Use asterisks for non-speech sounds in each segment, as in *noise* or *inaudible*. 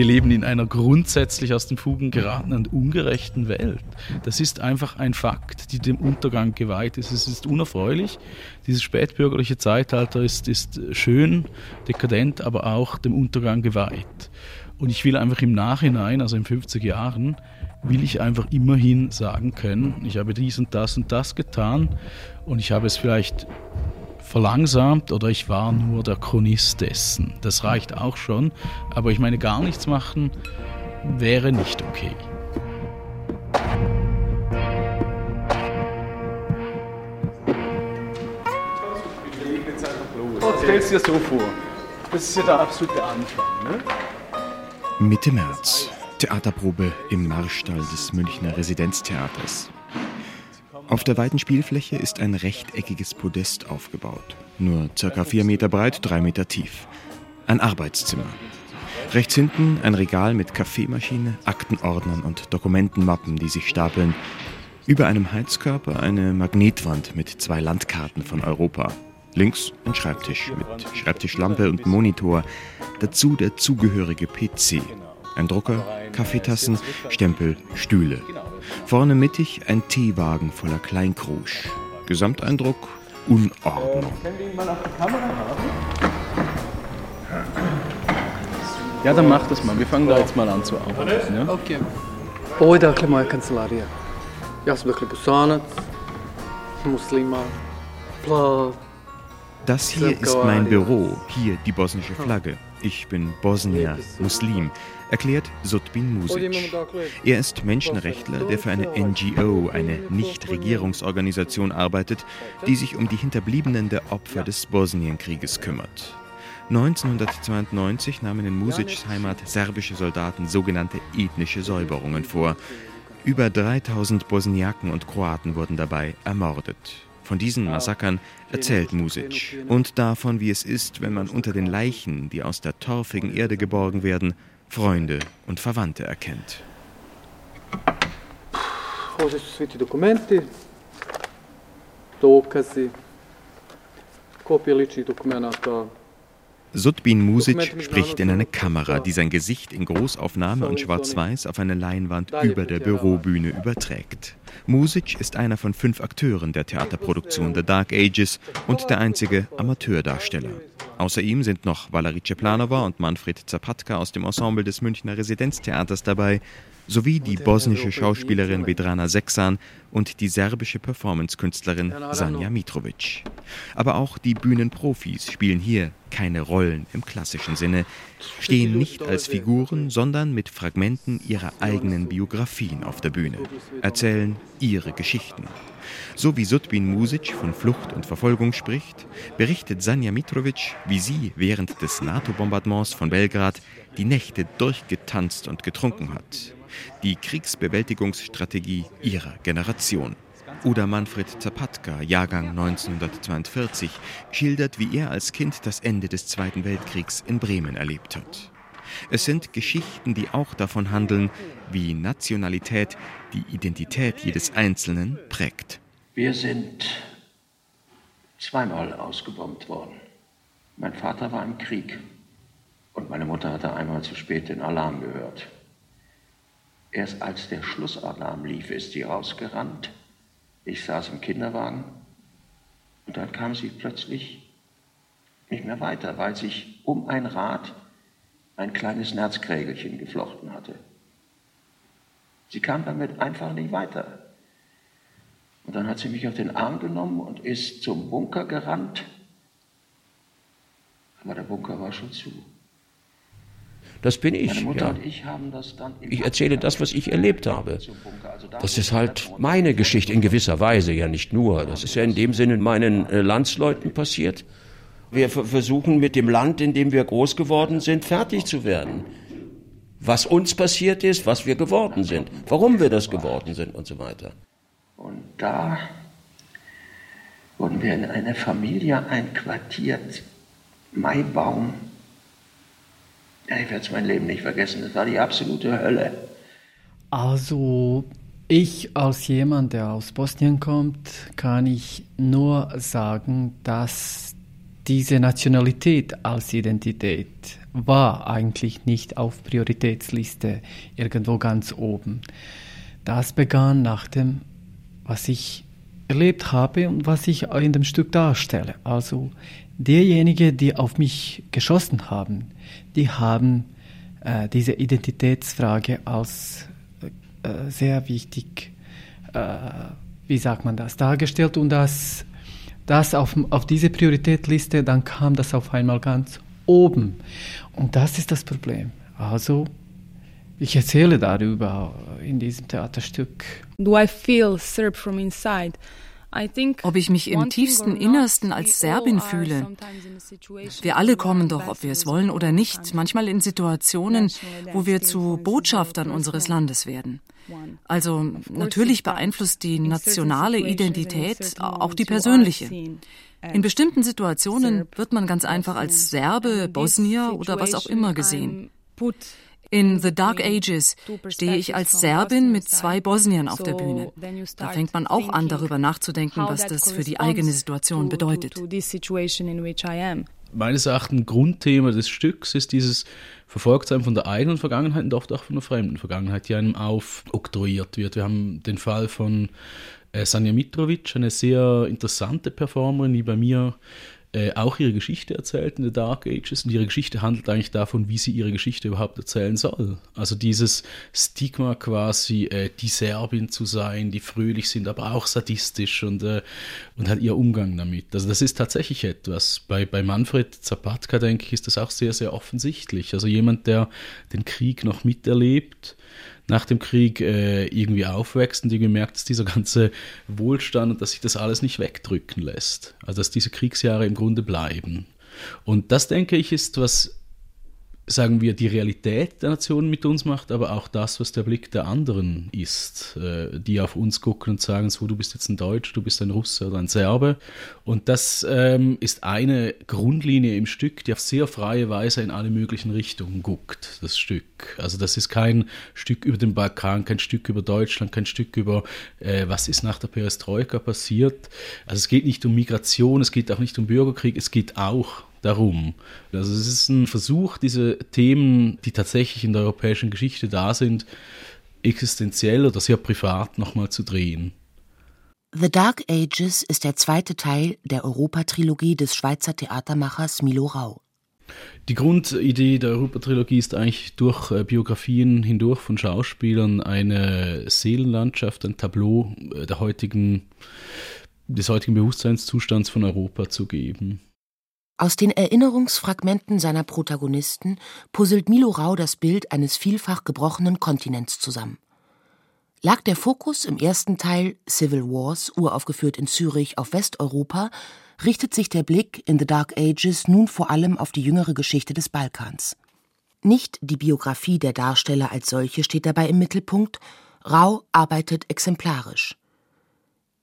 wir leben in einer grundsätzlich aus den Fugen geratenen und ungerechten Welt. Das ist einfach ein Fakt, die dem Untergang geweiht ist. Es ist unerfreulich. Dieses spätbürgerliche Zeitalter ist, ist schön, dekadent, aber auch dem Untergang geweiht. Und ich will einfach im Nachhinein, also in 50 Jahren, will ich einfach immerhin sagen können, ich habe dies und das und das getan und ich habe es vielleicht verlangsamt oder ich war nur der Chronist dessen. Das reicht auch schon, aber ich meine, gar nichts machen wäre nicht okay. Stell es dir so vor. Das ist ja der absolute Anfang. Ne? Mitte März. Theaterprobe im Marstall des Münchner Residenztheaters. Auf der weiten Spielfläche ist ein rechteckiges Podest aufgebaut. Nur circa vier Meter breit, drei Meter tief. Ein Arbeitszimmer. Rechts hinten ein Regal mit Kaffeemaschine, Aktenordnern und Dokumentenmappen, die sich stapeln. Über einem Heizkörper eine Magnetwand mit zwei Landkarten von Europa. Links ein Schreibtisch mit Schreibtischlampe und Monitor. Dazu der zugehörige PC. Ein Drucker, Kaffeetassen, Stempel, Stühle. Vorne mittig ein Teewagen voller Kleinkrusch. Gesamteindruck Unordnung. Können wir ihn mal auf die Kamera haben? Ja, dann mach das mal. Wir fangen da jetzt mal an zu arbeiten. Ja? Okay. Ovo je dakle moja kancelarija. Ja sam dakle bosanac, muslima, plav, das hier ist mein Büro, hier die bosnische Flagge. Ich bin Bosnier, Muslim, erklärt Sutbin Music. Er ist Menschenrechtler, der für eine NGO, eine Nichtregierungsorganisation arbeitet, die sich um die Hinterbliebenen der Opfer des Bosnienkrieges kümmert. 1992 nahmen in Musics Heimat serbische Soldaten sogenannte ethnische Säuberungen vor. Über 3000 Bosniaken und Kroaten wurden dabei ermordet. Von diesen Massakern erzählt Music. Und davon, wie es ist, wenn man unter den Leichen, die aus der torfigen Erde geborgen werden, Freunde und Verwandte erkennt. Ovdje su svi ti dokumenti, dokazi, kopije ličnih dokumenata, Sutbin Music spricht in eine Kamera, die sein Gesicht in Großaufnahme und Schwarz-Weiß auf eine Leinwand über der Bürobühne überträgt. Music ist einer von fünf Akteuren der Theaterproduktion The Dark Ages und der einzige Amateurdarsteller. Außer ihm sind noch Valerie Ceplanova und Manfred Zapatka aus dem Ensemble des Münchner Residenztheaters dabei, sowie die bosnische Schauspielerin Vedrana Seksan und die serbische Performancekünstlerin Sanja Mitrovic. Aber auch die Bühnenprofis spielen hier keine Rollen im klassischen Sinne, stehen nicht als Figuren, sondern mit Fragmenten ihrer eigenen Biografien auf der Bühne, erzählen ihre Geschichten. So wie Sutbin Music von Flucht und Verfolgung spricht, berichtet Sanja Mitrovic, wie sie während des NATO-Bombardements von Belgrad die Nächte durchgetanzt und getrunken hat die Kriegsbewältigungsstrategie ihrer Generation. Oder Manfred Zapatka, Jahrgang 1942, schildert, wie er als Kind das Ende des Zweiten Weltkriegs in Bremen erlebt hat. Es sind Geschichten, die auch davon handeln, wie Nationalität die Identität jedes Einzelnen prägt. Wir sind zweimal ausgebombt worden. Mein Vater war im Krieg und meine Mutter hatte einmal zu spät den Alarm gehört. Erst als der Schlussalarm lief, ist sie rausgerannt. Ich saß im Kinderwagen und dann kam sie plötzlich nicht mehr weiter, weil sich um ein Rad ein kleines Nerzkrägelchen geflochten hatte. Sie kam damit einfach nicht weiter. Und dann hat sie mich auf den Arm genommen und ist zum Bunker gerannt. Aber der Bunker war schon zu. Das bin ich. Ja. Ich erzähle das, was ich erlebt habe. Also das ist halt meine Geschichte in gewisser Weise, ja nicht nur. Das ist ja in dem Sinne meinen äh, Landsleuten passiert. Wir versuchen mit dem Land, in dem wir groß geworden sind, fertig zu werden. Was uns passiert ist, was wir geworden sind, warum wir das geworden sind und so weiter. Und da wurden wir in eine Familie einquartiert. Maibaum ich werde es mein Leben nicht vergessen. Das war die absolute Hölle. Also, ich als jemand, der aus Bosnien kommt, kann ich nur sagen, dass diese Nationalität als Identität war eigentlich nicht auf Prioritätsliste irgendwo ganz oben. Das begann nach dem, was ich erlebt habe und was ich in dem Stück darstelle. Also diejenigen, die auf mich geschossen haben, die haben äh, diese Identitätsfrage als äh, sehr wichtig, äh, wie sagt man das, dargestellt und das, das auf, auf diese Prioritätliste, dann kam das auf einmal ganz oben. Und das ist das Problem. Also ich erzähle darüber in diesem Theaterstück. Do I feel Serb from inside? Ob ich mich im tiefsten Innersten als Serbin fühle. Wir alle kommen doch, ob wir es wollen oder nicht, manchmal in Situationen, wo wir zu Botschaftern unseres Landes werden. Also natürlich beeinflusst die nationale Identität auch die persönliche. In bestimmten Situationen wird man ganz einfach als Serbe, Bosnier oder was auch immer gesehen. In The Dark Ages stehe ich als Serbin mit zwei Bosniern auf der Bühne. Da fängt man auch an, darüber nachzudenken, was das für die eigene Situation bedeutet. Meines Erachtens Grundthema des Stücks ist dieses Verfolgtsein von der eigenen Vergangenheit und oft auch von der fremden Vergangenheit, die einem aufoktroyiert wird. Wir haben den Fall von äh, Sanja Mitrovic, eine sehr interessante Performerin, die bei mir äh, auch ihre Geschichte erzählt in The Dark Ages und ihre Geschichte handelt eigentlich davon, wie sie ihre Geschichte überhaupt erzählen soll. Also dieses Stigma quasi, äh, die Serbin zu sein, die fröhlich sind, aber auch sadistisch und, äh, und halt ihr Umgang damit. Also das ist tatsächlich etwas. Bei, bei Manfred Zapatka, denke ich, ist das auch sehr, sehr offensichtlich. Also jemand, der den Krieg noch miterlebt, nach dem Krieg äh, irgendwie aufwächst und irgendwie merkt, dass dieser ganze Wohlstand und dass sich das alles nicht wegdrücken lässt. Also dass diese Kriegsjahre im Grunde bleiben. Und das, denke ich, ist was sagen wir, die Realität der Nation mit uns macht, aber auch das, was der Blick der anderen ist, äh, die auf uns gucken und sagen, so, du bist jetzt ein Deutsch, du bist ein Russe oder ein Serbe. Und das ähm, ist eine Grundlinie im Stück, die auf sehr freie Weise in alle möglichen Richtungen guckt, das Stück. Also das ist kein Stück über den Balkan, kein Stück über Deutschland, kein Stück über, äh, was ist nach der Perestroika passiert. Also es geht nicht um Migration, es geht auch nicht um Bürgerkrieg, es geht auch darum. Also es ist ein Versuch, diese Themen, die tatsächlich in der europäischen Geschichte da sind, existenziell oder sehr privat nochmal zu drehen. The Dark Ages ist der zweite Teil der Europatrilogie des Schweizer Theatermachers Milo Rau. Die Grundidee der Europa-Trilogie ist eigentlich durch äh, Biografien hindurch von Schauspielern eine Seelenlandschaft, ein Tableau äh, der heutigen, des heutigen Bewusstseinszustands von Europa zu geben. Aus den Erinnerungsfragmenten seiner Protagonisten puzzelt Milo Rau das Bild eines vielfach gebrochenen Kontinents zusammen. Lag der Fokus im ersten Teil Civil Wars, uraufgeführt in Zürich, auf Westeuropa, richtet sich der Blick in The Dark Ages nun vor allem auf die jüngere Geschichte des Balkans. Nicht die Biografie der Darsteller als solche steht dabei im Mittelpunkt, Rau arbeitet exemplarisch.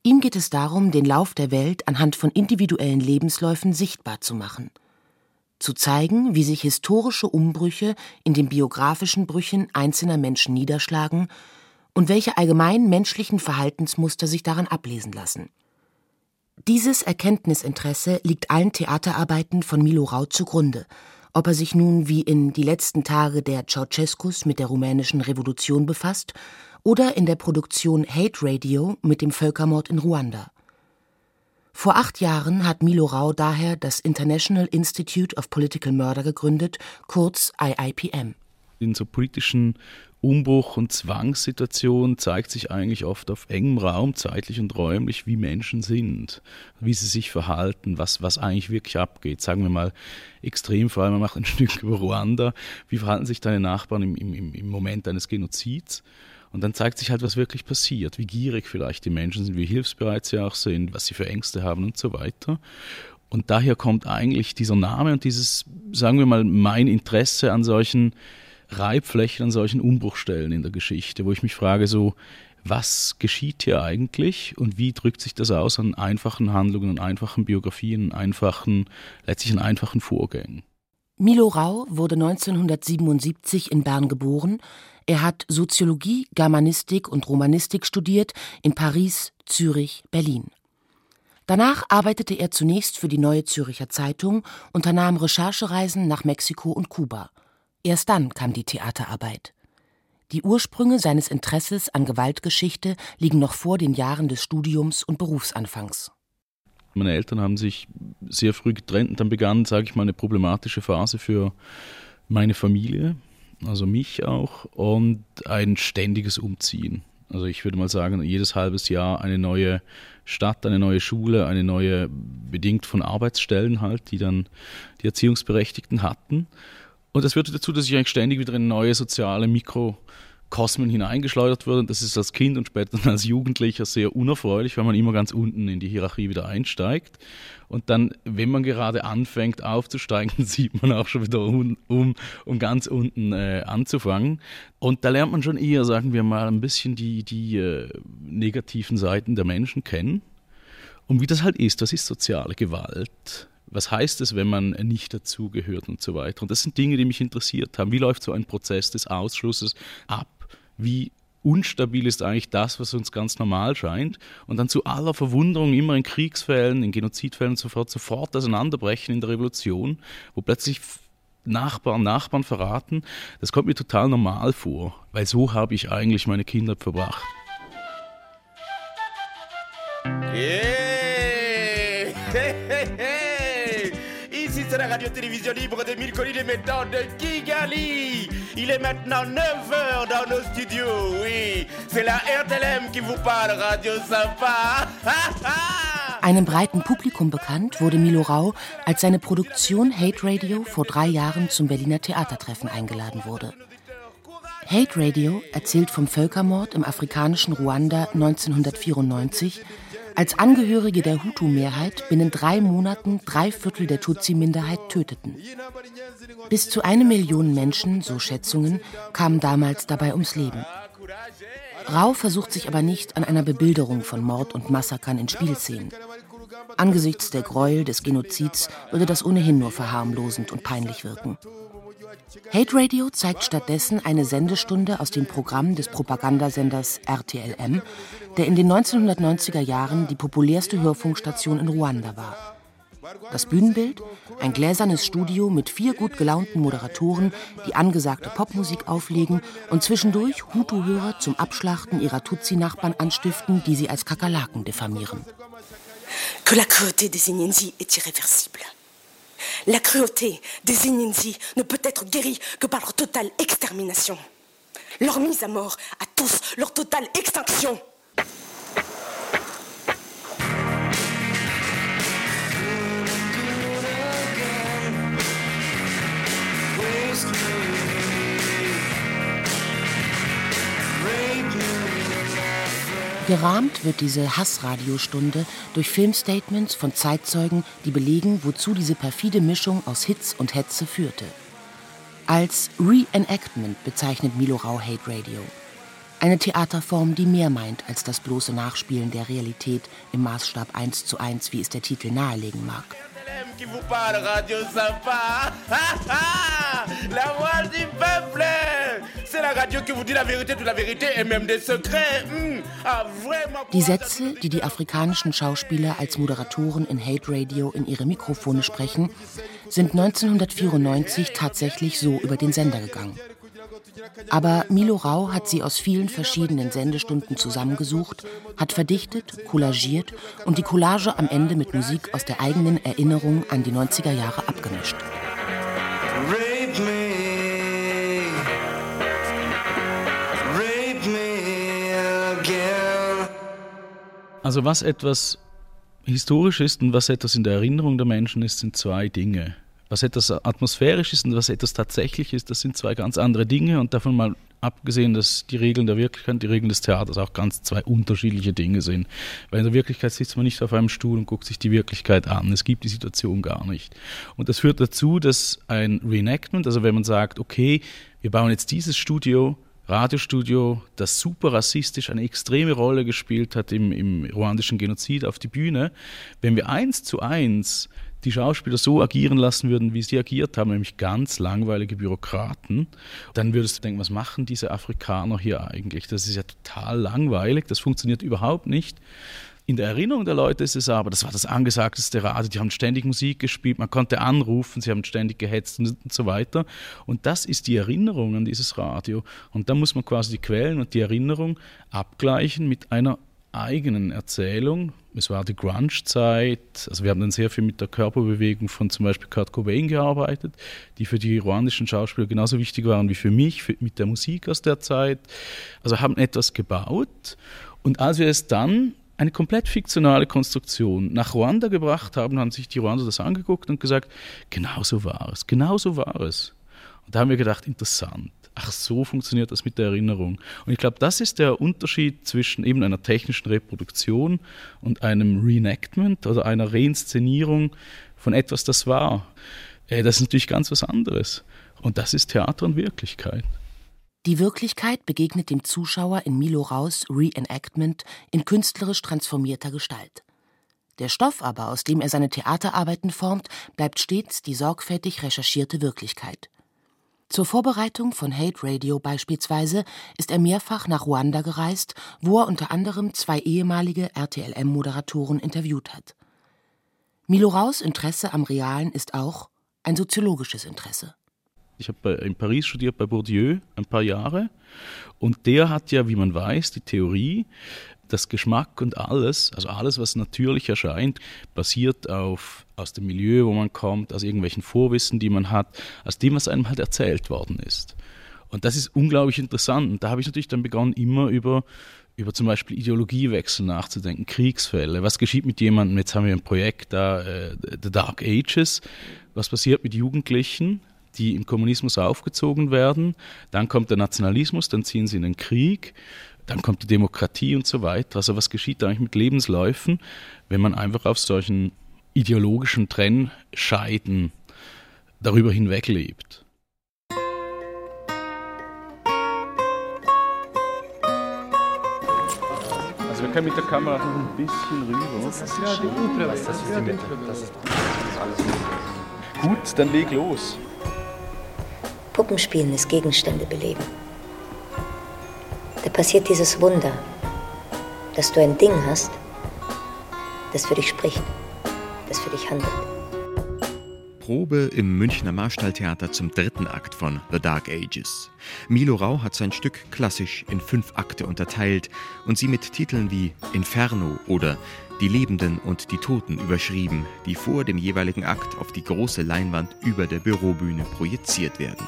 Ihm geht es darum, den Lauf der Welt anhand von individuellen Lebensläufen sichtbar zu machen. Zu zeigen, wie sich historische Umbrüche in den biografischen Brüchen einzelner Menschen niederschlagen und welche allgemeinen menschlichen Verhaltensmuster sich daran ablesen lassen. Dieses Erkenntnisinteresse liegt allen Theaterarbeiten von Milo Rau zugrunde, ob er sich nun wie in Die letzten Tage der Ceausescus mit der rumänischen Revolution befasst oder in der Produktion Hate Radio mit dem Völkermord in Ruanda. Vor acht Jahren hat Milo Rau daher das International Institute of Political Murder gegründet, kurz IIPM. In so politischen Umbruch- und Zwangssituationen zeigt sich eigentlich oft auf engem Raum, zeitlich und räumlich, wie Menschen sind, wie sie sich verhalten, was, was eigentlich wirklich abgeht. Sagen wir mal extrem, vor allem man macht ein *laughs* Stück über Ruanda. Wie verhalten sich deine Nachbarn im, im, im Moment eines Genozids? Und dann zeigt sich halt, was wirklich passiert, wie gierig vielleicht die Menschen sind, wie hilfsbereit sie auch sind, was sie für Ängste haben und so weiter. Und daher kommt eigentlich dieser Name und dieses, sagen wir mal, mein Interesse an solchen Reibflächen, an solchen Umbruchstellen in der Geschichte, wo ich mich frage, so, was geschieht hier eigentlich und wie drückt sich das aus an einfachen Handlungen, an einfachen Biografien, an einfachen, letztlich an einfachen Vorgängen? Milo Rau wurde 1977 in Bern geboren, er hat Soziologie, Germanistik und Romanistik studiert in Paris, Zürich, Berlin. Danach arbeitete er zunächst für die Neue Zürcher Zeitung, unternahm Recherchereisen nach Mexiko und Kuba. Erst dann kam die Theaterarbeit. Die Ursprünge seines Interesses an Gewaltgeschichte liegen noch vor den Jahren des Studiums und Berufsanfangs. Meine Eltern haben sich sehr früh getrennt und dann begann, sage ich mal, eine problematische Phase für meine Familie, also mich auch, und ein ständiges Umziehen. Also ich würde mal sagen, jedes halbes Jahr eine neue Stadt, eine neue Schule, eine neue, bedingt von Arbeitsstellen halt, die dann die Erziehungsberechtigten hatten. Und das führte dazu, dass ich eigentlich ständig wieder in neue soziale Mikrokosmen hineingeschleudert wurde. Und das ist als Kind und später als Jugendlicher sehr unerfreulich, weil man immer ganz unten in die Hierarchie wieder einsteigt. Und dann, wenn man gerade anfängt aufzusteigen, *laughs* sieht man auch schon wieder um, um, um ganz unten äh, anzufangen. Und da lernt man schon eher, sagen wir mal, ein bisschen die, die äh, negativen Seiten der Menschen kennen. Und wie das halt ist, das ist soziale Gewalt was heißt es, wenn man nicht dazugehört und so weiter. Und das sind Dinge, die mich interessiert haben. Wie läuft so ein Prozess des Ausschlusses ab? Wie unstabil ist eigentlich das, was uns ganz normal scheint? Und dann zu aller Verwunderung immer in Kriegsfällen, in Genozidfällen und so fort, sofort auseinanderbrechen in der Revolution, wo plötzlich Nachbarn Nachbarn verraten, das kommt mir total normal vor, weil so habe ich eigentlich meine Kinder verbracht. Yeah. C'est la radio-télévision libre de mille collines émettants de Kigali. Il est maintenant 9h dans nos studios, oui. C'est la RTLM qui vous parle, Radio Sympa. *laughs* Einem breiten Publikum bekannt wurde Milo Rau, als seine Produktion Hate Radio vor drei Jahren zum Berliner Theatertreffen eingeladen wurde. Hate Radio erzählt vom Völkermord im afrikanischen Ruanda 1994 als Angehörige der Hutu-Mehrheit binnen drei Monaten drei Viertel der Tutsi-Minderheit töteten. Bis zu eine Million Menschen, so Schätzungen, kamen damals dabei ums Leben. Rau versucht sich aber nicht an einer Bebilderung von Mord und Massakern in Spielszenen. Angesichts der Gräuel des Genozids würde das ohnehin nur verharmlosend und peinlich wirken. Hate Radio zeigt stattdessen eine Sendestunde aus dem Programm des Propagandasenders RTLM, der in den 1990er Jahren die populärste Hörfunkstation in Ruanda war. Das Bühnenbild? Ein gläsernes Studio mit vier gut gelaunten Moderatoren, die angesagte Popmusik auflegen und zwischendurch Hutu-Hörer zum Abschlachten ihrer Tutsi-Nachbarn anstiften, die sie als Kakerlaken diffamieren. Que la cruauté des Inyenzi est irréversible. La cruauté des Inyenzi ne peut être guérie que par leur totale extermination. Leur mise à mort à tous, leur totale extinction. Gerahmt wird diese Hassradiostunde durch Filmstatements von Zeitzeugen, die belegen, wozu diese perfide Mischung aus Hits und Hetze führte. Als Reenactment bezeichnet Milo Rau Hate Radio. Eine Theaterform, die mehr meint als das bloße Nachspielen der Realität im Maßstab 1 zu 1, wie es der Titel nahelegen mag. *laughs* Die Sätze, die die afrikanischen Schauspieler als Moderatoren in Hate Radio in ihre Mikrofone sprechen, sind 1994 tatsächlich so über den Sender gegangen. Aber Milo Rau hat sie aus vielen verschiedenen Sendestunden zusammengesucht, hat verdichtet, collagiert und die Collage am Ende mit Musik aus der eigenen Erinnerung an die 90er Jahre abgemischt. Also was etwas historisch ist und was etwas in der Erinnerung der Menschen ist, sind zwei Dinge. Was etwas atmosphärisch ist und was etwas tatsächlich ist, das sind zwei ganz andere Dinge und davon mal abgesehen, dass die Regeln der Wirklichkeit die Regeln des Theaters auch ganz zwei unterschiedliche Dinge sind. Weil in der Wirklichkeit sitzt man nicht auf einem Stuhl und guckt sich die Wirklichkeit an. Es gibt die Situation gar nicht. Und das führt dazu, dass ein Reenactment, also wenn man sagt, okay, wir bauen jetzt dieses Studio Radiostudio, das super rassistisch eine extreme Rolle gespielt hat im, im ruandischen Genozid auf die Bühne. Wenn wir eins zu eins die Schauspieler so agieren lassen würden, wie sie agiert haben, nämlich ganz langweilige Bürokraten, dann würdest du denken, was machen diese Afrikaner hier eigentlich? Das ist ja total langweilig, das funktioniert überhaupt nicht. In der Erinnerung der Leute ist es aber, das war das angesagteste Radio, die haben ständig Musik gespielt, man konnte anrufen, sie haben ständig gehetzt und, so weiter. Und das ist die Erinnerung an dieses Radio. Und da muss man quasi die Quellen und die Erinnerung abgleichen mit einer eigenen Erzählung. Es war die Grunge-Zeit, also wir haben dann sehr viel mit der Körperbewegung von zum Beispiel Kurt Cobain gearbeitet, die für die ruandischen Schauspieler genauso wichtig waren wie für mich, für, mit der Musik aus der Zeit. Also haben etwas gebaut und als wir es dann eine komplett fiktionale Konstruktion nach Ruanda gebracht haben, haben sich die Ruander das angeguckt und gesagt, genau so war es, genau so war es. Und da haben wir gedacht, interessant. Ach, so funktioniert das mit der Erinnerung. Und ich glaube, das ist der Unterschied zwischen eben einer technischen Reproduktion und einem Reenactment oder einer Reinszenierung von etwas, das war. Äh, das ist natürlich ganz was anderes. Und das ist Theater und Wirklichkeit. Die Wirklichkeit begegnet dem Zuschauer in Milo Raus Reenactment in künstlerisch transformierter Gestalt. Der Stoff aber, aus dem er seine Theaterarbeiten formt, bleibt stets die sorgfältig recherchierte Wirklichkeit. Zur Vorbereitung von Hate Radio beispielsweise ist er mehrfach nach Ruanda gereist, wo er unter anderem zwei ehemalige RTLM-Moderatoren interviewt hat. Milo Raus Interesse am Realen ist auch ein soziologisches Interesse. Ich habe in Paris studiert bei Bourdieu ein paar Jahre und der hat ja, wie man weiß, die Theorie, dass Geschmack und alles, also alles, was natürlich erscheint, basiert auf aus dem Milieu, wo man kommt, aus irgendwelchen Vorwissen, die man hat, aus dem, was einem halt erzählt worden ist. Und das ist unglaublich interessant. Und da habe ich natürlich dann begonnen, immer über, über zum Beispiel Ideologiewechsel nachzudenken, Kriegsfälle. Was geschieht mit jemandem? Jetzt haben wir ein Projekt da, äh, The Dark Ages. Was passiert mit Jugendlichen? Die im Kommunismus aufgezogen werden. Dann kommt der Nationalismus, dann ziehen sie in den Krieg, dann kommt die Demokratie und so weiter. Also was geschieht eigentlich mit Lebensläufen, wenn man einfach auf solchen ideologischen Trennscheiden darüber hinweg lebt? Also wir können mit der Kamera noch ein bisschen rüber. Das ist ja die Ubre, das ist die Mitte. Das ist alles. Gut, dann leg los. Puppenspielen ist Gegenstände beleben. Da passiert dieses Wunder, dass du ein Ding hast, das für dich spricht, das für dich handelt. Probe im Münchner Marstalltheater zum dritten Akt von The Dark Ages. Milo Rau hat sein Stück klassisch in fünf Akte unterteilt und sie mit Titeln wie Inferno oder Die Lebenden und die Toten überschrieben, die vor dem jeweiligen Akt auf die große Leinwand über der Bürobühne projiziert werden.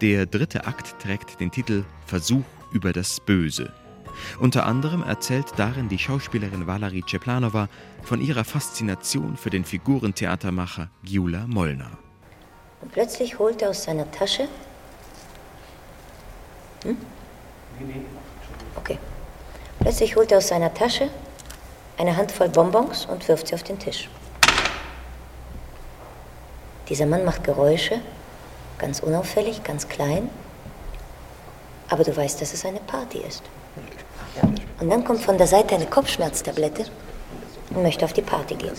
Der dritte Akt trägt den Titel Versuch über das Böse. Unter anderem erzählt darin die Schauspielerin Valerie Ceplanova von ihrer Faszination für den Figurentheatermacher Gyula Molnar. Und plötzlich holt er aus seiner Tasche. Hm? Okay. Plötzlich holt er aus seiner Tasche eine Handvoll Bonbons und wirft sie auf den Tisch. Dieser Mann macht Geräusche Ganz unauffällig, ganz klein. Aber du weißt, dass es eine Party ist. Und dann kommt von der Seite eine Kopfschmerztablette und möchte auf die Party gehen.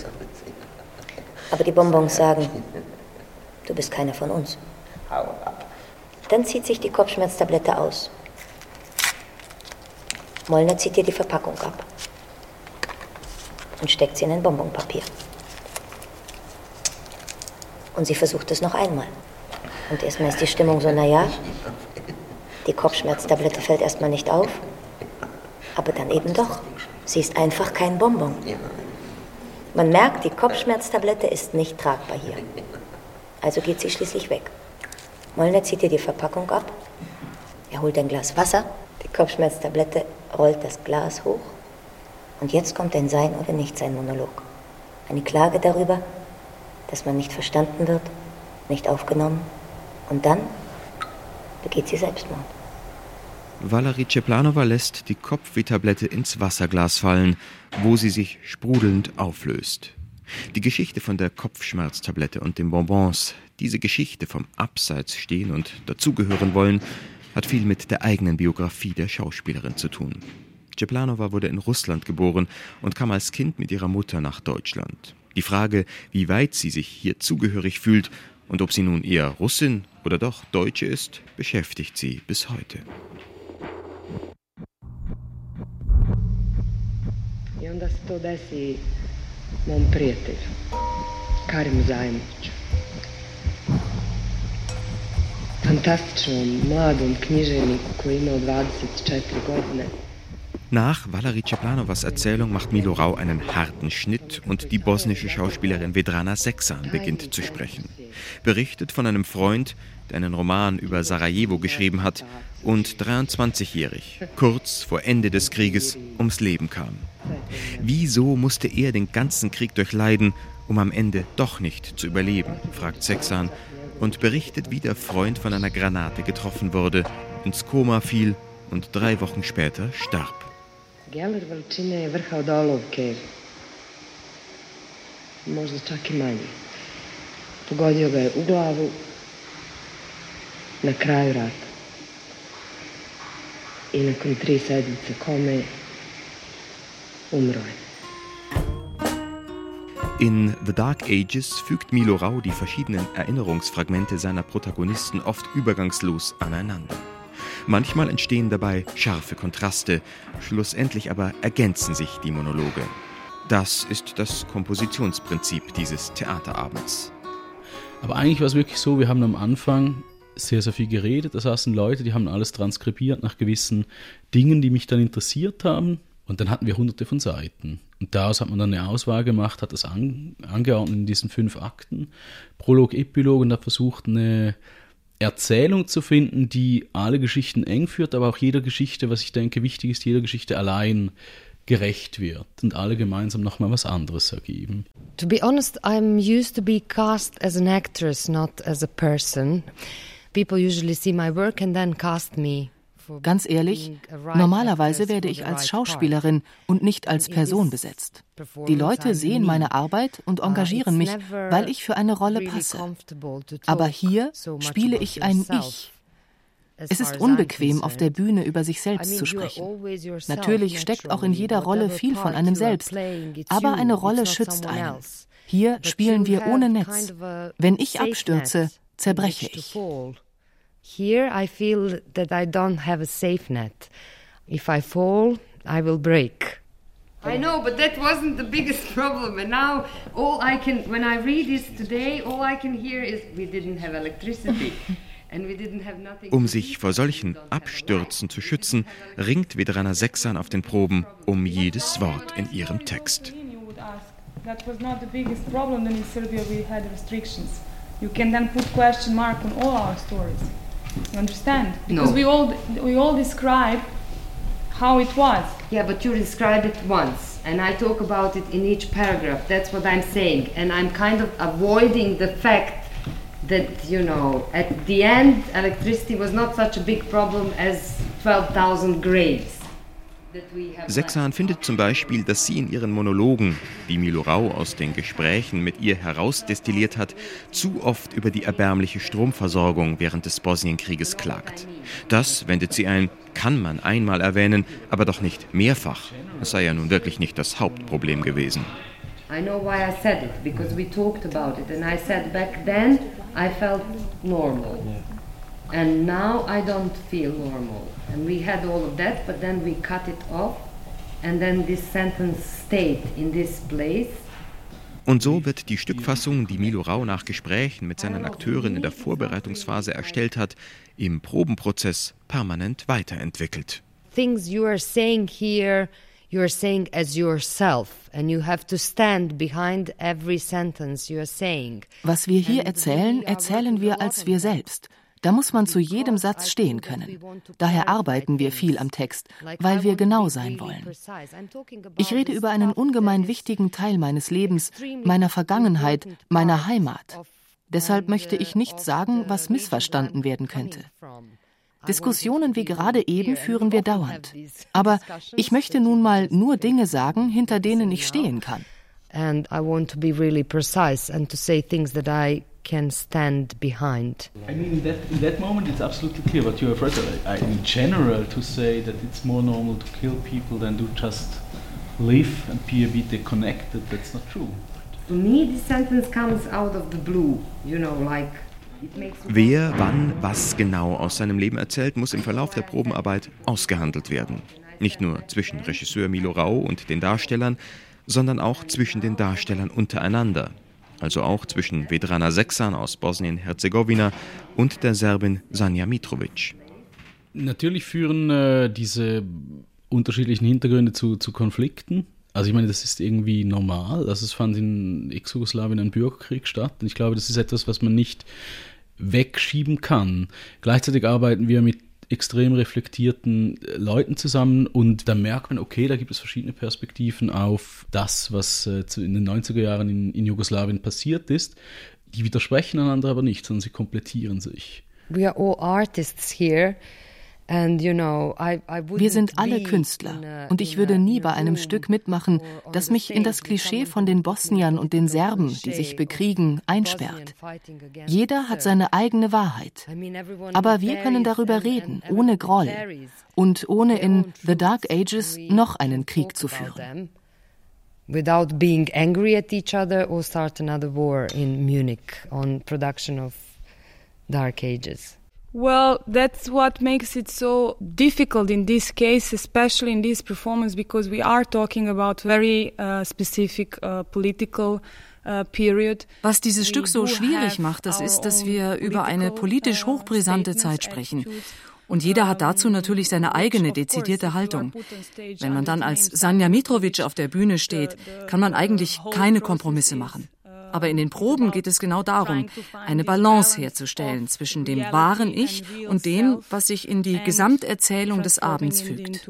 Aber die Bonbons sagen, du bist keiner von uns. Dann zieht sich die Kopfschmerztablette aus. Mollner zieht ihr die Verpackung ab und steckt sie in ein Bonbonpapier. Und sie versucht es noch einmal. Und erstmal ist die Stimmung so, naja, die Kopfschmerztablette fällt erstmal nicht auf, aber dann eben doch. Sie ist einfach kein Bonbon. Man merkt, die Kopfschmerztablette ist nicht tragbar hier. Also geht sie schließlich weg. Mollner zieht ihr die Verpackung ab. Er holt ein Glas Wasser. Die Kopfschmerztablette rollt das Glas hoch. Und jetzt kommt ein Sein oder Nichtsein Monolog. Eine Klage darüber, dass man nicht verstanden wird, nicht aufgenommen, und dann begeht sie Selbstmord. Valerie Ceplanova lässt die Kopfwehtablette ins Wasserglas fallen, wo sie sich sprudelnd auflöst. Die Geschichte von der Kopfschmerztablette und den Bonbons, diese Geschichte vom Abseits stehen und dazugehören wollen, hat viel mit der eigenen Biografie der Schauspielerin zu tun. Ceplanova wurde in Russland geboren und kam als Kind mit ihrer Mutter nach Deutschland. Die Frage, wie weit sie sich hier zugehörig fühlt und ob sie nun eher Russin oder doch Deutsche ist, beschäftigt sie bis heute. I onda se to desi mom prijatelju, Karimu Zajmoviću. Fantastičnom, mladom književniku koji je imao 24 godine. Nach Valerie Ceplanovas Erzählung macht Milo Rau einen harten Schnitt und die bosnische Schauspielerin Vedrana Sexan beginnt zu sprechen. Berichtet von einem Freund, der einen Roman über Sarajevo geschrieben hat und 23-jährig, kurz vor Ende des Krieges, ums Leben kam. Wieso musste er den ganzen Krieg durchleiden, um am Ende doch nicht zu überleben, fragt Sexan und berichtet, wie der Freund von einer Granate getroffen wurde, ins Koma fiel und drei Wochen später starb. Geller veličine je vrha od olovke, možda čak i manje. Pogodio ga je u glavu na kraju rata. I nakon tri sedmice kome umro je. In The Dark Ages fügt Milo Rau die verschiedenen Erinnerungsfragmente seiner Protagonisten oft übergangslos aneinander. Manchmal entstehen dabei scharfe Kontraste, schlussendlich aber ergänzen sich die Monologe. Das ist das Kompositionsprinzip dieses Theaterabends. Aber eigentlich war es wirklich so, wir haben am Anfang sehr, sehr viel geredet. Da saßen Leute, die haben alles transkribiert nach gewissen Dingen, die mich dann interessiert haben. Und dann hatten wir hunderte von Seiten. Und daraus hat man dann eine Auswahl gemacht, hat das an, angeordnet in diesen fünf Akten, Prolog, Epilog und hat versucht, eine Erzählung zu finden, die alle Geschichten eng führt, aber auch jeder Geschichte, was ich denke wichtig ist, jeder Geschichte allein gerecht wird und alle gemeinsam nochmal was anderes ergeben. To be honest, I'm used to be cast as an actress, not as a person. People usually see my work and then cast me Ganz ehrlich, normalerweise werde ich als Schauspielerin und nicht als Person besetzt. Die Leute sehen meine Arbeit und engagieren mich, weil ich für eine Rolle passe. Aber hier spiele ich ein Ich. Es ist unbequem, auf der Bühne über sich selbst zu sprechen. Natürlich steckt auch in jeder Rolle viel von einem selbst, aber eine Rolle schützt einen. Hier spielen wir ohne Netz. Wenn ich abstürze, zerbreche ich. Here I feel that I don't have a safe net. If I fall, I will break. I know, but that wasn't the biggest *laughs* problem. And now all I can, when I read this today, all I can hear is we didn't have electricity. *laughs* Um sich vor solchen Abstürzen zu schützen, ringt Vedrana Sexan auf den Proben um jedes Wort in ihrem Text. That was not the biggest problem. Then in Serbia we had restrictions. You can then put question mark on all our stories. You understand? Because no. we all we all describe how it was. Yeah, but you describe it once, and I talk about it in each paragraph. That's what I'm saying, and I'm kind of avoiding the fact that you know at the end electricity was not such a big problem as 12,000 graves. Sexan findet zum Beispiel, dass sie in ihren Monologen, die Milo Rau aus den Gesprächen mit ihr herausdestilliert hat, zu oft über die erbärmliche Stromversorgung während des Bosnienkrieges klagt. Das, wendet sie ein, kann man einmal erwähnen, aber doch nicht mehrfach. Es sei ja nun wirklich nicht das Hauptproblem gewesen. I know why I said it, because we talked about it, and I said back then I felt normal. And now I don't feel normal. And we had all of that, but then we cut it off. And then this sentence stayed in this place. Und so wird die Stückfassung, die Milo Rau nach Gesprächen mit seinen Akteuren in der Vorbereitungsphase erstellt hat, im Probenprozess permanent weiterentwickelt. Things you are saying here, you are saying as yourself and you have to stand behind every sentence you are saying. Was wir hier erzählen, erzählen wir als wir selbst. Da muss man zu jedem Satz stehen können. Daher arbeiten wir viel am Text, weil wir genau sein wollen. Ich rede über einen ungemein wichtigen Teil meines Lebens, meiner Vergangenheit, meiner Heimat. Deshalb möchte ich nichts sagen, was missverstanden werden könnte. Diskussionen wie gerade eben führen wir dauernd. Aber ich möchte nun mal nur Dinge sagen, hinter denen ich stehen kann. And I want to be really precise and to say things that I can stand behind. I mean, in that, in that moment, it's absolutely clear. But you have read, I, in general, to say that it's more normal to kill people than to just live and be a bit disconnected, that's not true. To me, this sentence comes out of the blue, you know, like Wer wann was genau aus seinem Leben erzählt, muss im Verlauf der Probenarbeit ausgehandelt werden. Nicht nur zwischen Regisseur Milo Rau und den Darstellern, sondern auch zwischen den Darstellern untereinander. Also auch zwischen Vedrana Seksan aus Bosnien-Herzegowina und der Serbin Sanja Mitrovic. Natürlich führen äh, diese unterschiedlichen Hintergründe zu, zu Konflikten. Also ich meine, das ist irgendwie normal. Also es fand in Ex-Jugoslawien ein Bürgerkrieg statt. Und ich glaube, das ist etwas, was man nicht wegschieben kann. Gleichzeitig arbeiten wir mit extrem reflektierten äh, Leuten zusammen und da merkt man, okay, da gibt es verschiedene Perspektiven auf das, was äh, in den 90er Jahren in, in Jugoslawien passiert ist. Die widersprechen einander aber nicht, sondern sie komplettieren sich. We are all artists here. Wir sind alle Künstler und ich würde nie bei einem Stück mitmachen, das mich in das Klischee von den Bosniern und den Serben, die sich bekriegen, einsperrt. Jeder hat seine eigene Wahrheit. Aber wir können darüber reden, ohne Groll und ohne in The Dark Ages noch einen Krieg zu führen. Without being angry at each other or start another war in Munich on production of Dark Ages. Well, that's what makes it so difficult in this case, especially in this performance, because we are talking about very uh, specific uh, political uh, Was dieses Stück so schwierig macht, das ist, dass wir über eine politisch uh, hochbrisante Zeit sprechen. Und jeder hat dazu natürlich seine eigene dezidierte Haltung. Wenn man dann als Sanja Mitrovic auf der Bühne steht, kann man eigentlich keine Kompromisse machen. Aber in den Proben geht es genau darum, eine Balance herzustellen zwischen dem wahren Ich und dem, was sich in die Gesamterzählung des Abends fügt.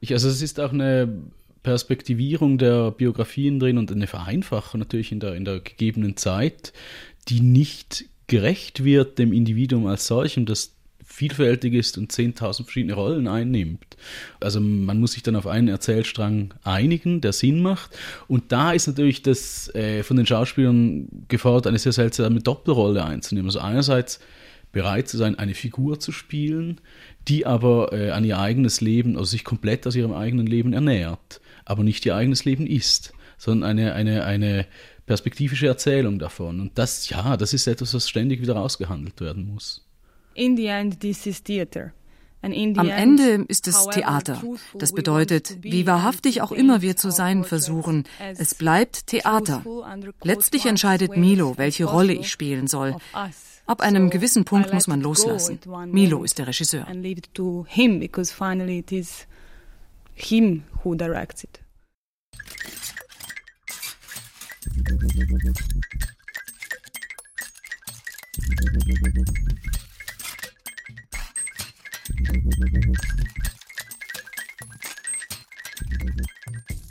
Ich, also es ist auch eine Perspektivierung der Biografien drin und eine Vereinfachung natürlich in der, in der gegebenen Zeit, die nicht gerecht wird dem Individuum als solchem, das vielfältig ist und 10.000 verschiedene Rollen einnimmt. Also man muss sich dann auf einen Erzählstrang einigen, der Sinn macht. Und da ist natürlich das äh, von den Schauspielern gefordert, eine sehr seltsame Doppelrolle einzunehmen. Also einerseits bereit zu sein, eine Figur zu spielen, die aber äh, an ihr eigenes Leben, also sich komplett aus ihrem eigenen Leben ernährt, aber nicht ihr eigenes Leben ist, sondern eine, eine, eine perspektivische Erzählung davon. Und das, ja, das ist etwas, was ständig wieder ausgehandelt werden muss. Am Ende ist es Theater. Das bedeutet, wie wahrhaftig auch immer wir zu sein versuchen, es bleibt Theater. Letztlich entscheidet Milo, welche Rolle ich spielen soll. Ab einem gewissen Punkt muss man loslassen. Milo ist der Regisseur.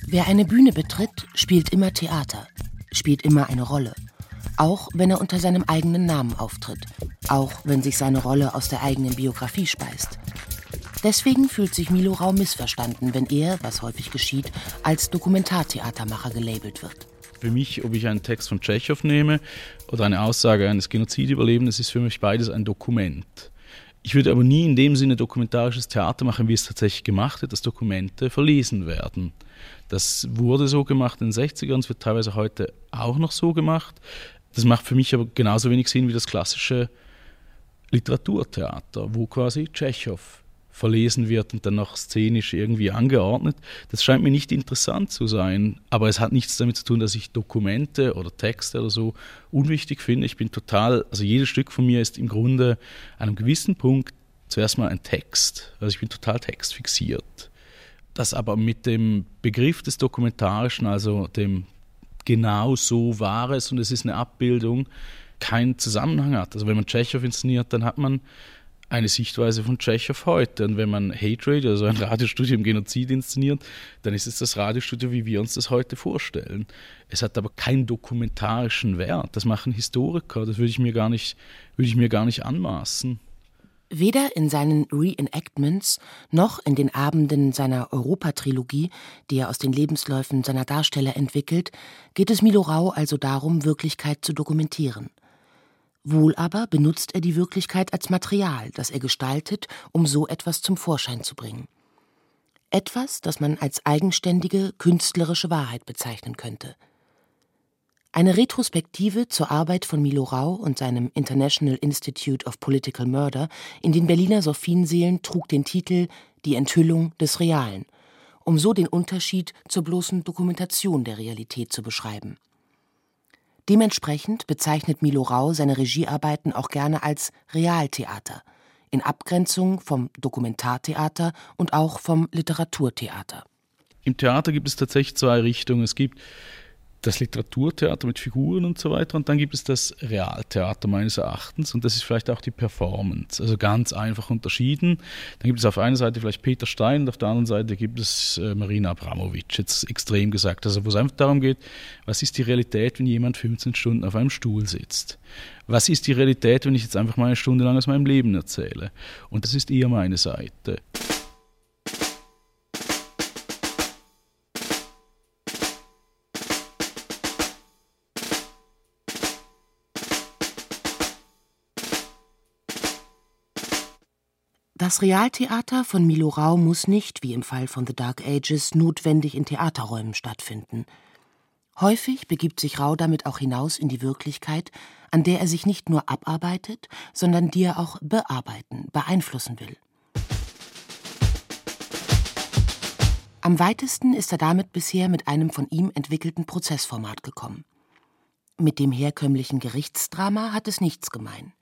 Wer eine Bühne betritt, spielt immer Theater, spielt immer eine Rolle. Auch wenn er unter seinem eigenen Namen auftritt, auch wenn sich seine Rolle aus der eigenen Biografie speist. Deswegen fühlt sich Milo Rau missverstanden, wenn er, was häufig geschieht, als Dokumentartheatermacher gelabelt wird. Für mich, ob ich einen Text von Tschechow nehme oder eine Aussage eines Genozidüberlebenden, ist für mich beides ein Dokument. Ich würde aber nie in dem Sinne dokumentarisches Theater machen, wie es tatsächlich gemacht wird, dass Dokumente verlesen werden. Das wurde so gemacht in den 60ern, es wird teilweise heute auch noch so gemacht. Das macht für mich aber genauso wenig Sinn wie das klassische Literaturtheater, wo quasi Tschechow verlesen wird und dann noch szenisch irgendwie angeordnet. Das scheint mir nicht interessant zu sein, aber es hat nichts damit zu tun, dass ich Dokumente oder Texte oder so unwichtig finde. Ich bin total, also jedes Stück von mir ist im Grunde an einem gewissen Punkt zuerst mal ein Text. Also ich bin total textfixiert. Das aber mit dem Begriff des Dokumentarischen, also dem genau so war es und es ist eine Abbildung, keinen Zusammenhang hat. Also wenn man Tschechow inszeniert, dann hat man eine Sichtweise von Tschechow heute. Und wenn man Hate Radio, also ein Radiostudio im Genozid inszeniert, dann ist es das Radiostudio, wie wir uns das heute vorstellen. Es hat aber keinen dokumentarischen Wert. Das machen Historiker. Das würde ich mir gar nicht, würde ich mir gar nicht anmaßen. Weder in seinen Reenactments noch in den Abenden seiner Europatrilogie, die er aus den Lebensläufen seiner Darsteller entwickelt, geht es Milo Rau also darum, Wirklichkeit zu dokumentieren. Wohl aber benutzt er die Wirklichkeit als Material, das er gestaltet, um so etwas zum Vorschein zu bringen. Etwas, das man als eigenständige, künstlerische Wahrheit bezeichnen könnte. Eine Retrospektive zur Arbeit von Milo Rau und seinem International Institute of Political Murder in den Berliner Sophienseelen trug den Titel Die Enthüllung des Realen, um so den Unterschied zur bloßen Dokumentation der Realität zu beschreiben. Dementsprechend bezeichnet Milo Rau seine Regiearbeiten auch gerne als Realtheater, in Abgrenzung vom Dokumentartheater und auch vom Literaturtheater. Im Theater gibt es tatsächlich zwei Richtungen. Es gibt das Literaturtheater mit Figuren und so weiter und dann gibt es das Realtheater meines Erachtens und das ist vielleicht auch die Performance, also ganz einfach unterschieden. Dann gibt es auf einer Seite vielleicht Peter Stein und auf der anderen Seite gibt es äh, Marina Abramovic, jetzt extrem gesagt, also wo es einfach darum geht, was ist die Realität, wenn jemand 15 Stunden auf einem Stuhl sitzt? Was ist die Realität, wenn ich jetzt einfach mal eine Stunde lang aus meinem Leben erzähle? Und das ist eher meine Seite. Das Realtheater von Milo Rau muss nicht, wie im Fall von The Dark Ages, notwendig in Theaterräumen stattfinden. Häufig begibt sich Rau damit auch hinaus in die Wirklichkeit, an der er sich nicht nur abarbeitet, sondern die er auch bearbeiten, beeinflussen will. Am weitesten ist er damit bisher mit einem von ihm entwickelten Prozessformat gekommen. Mit dem herkömmlichen Gerichtsdrama hat es nichts gemein.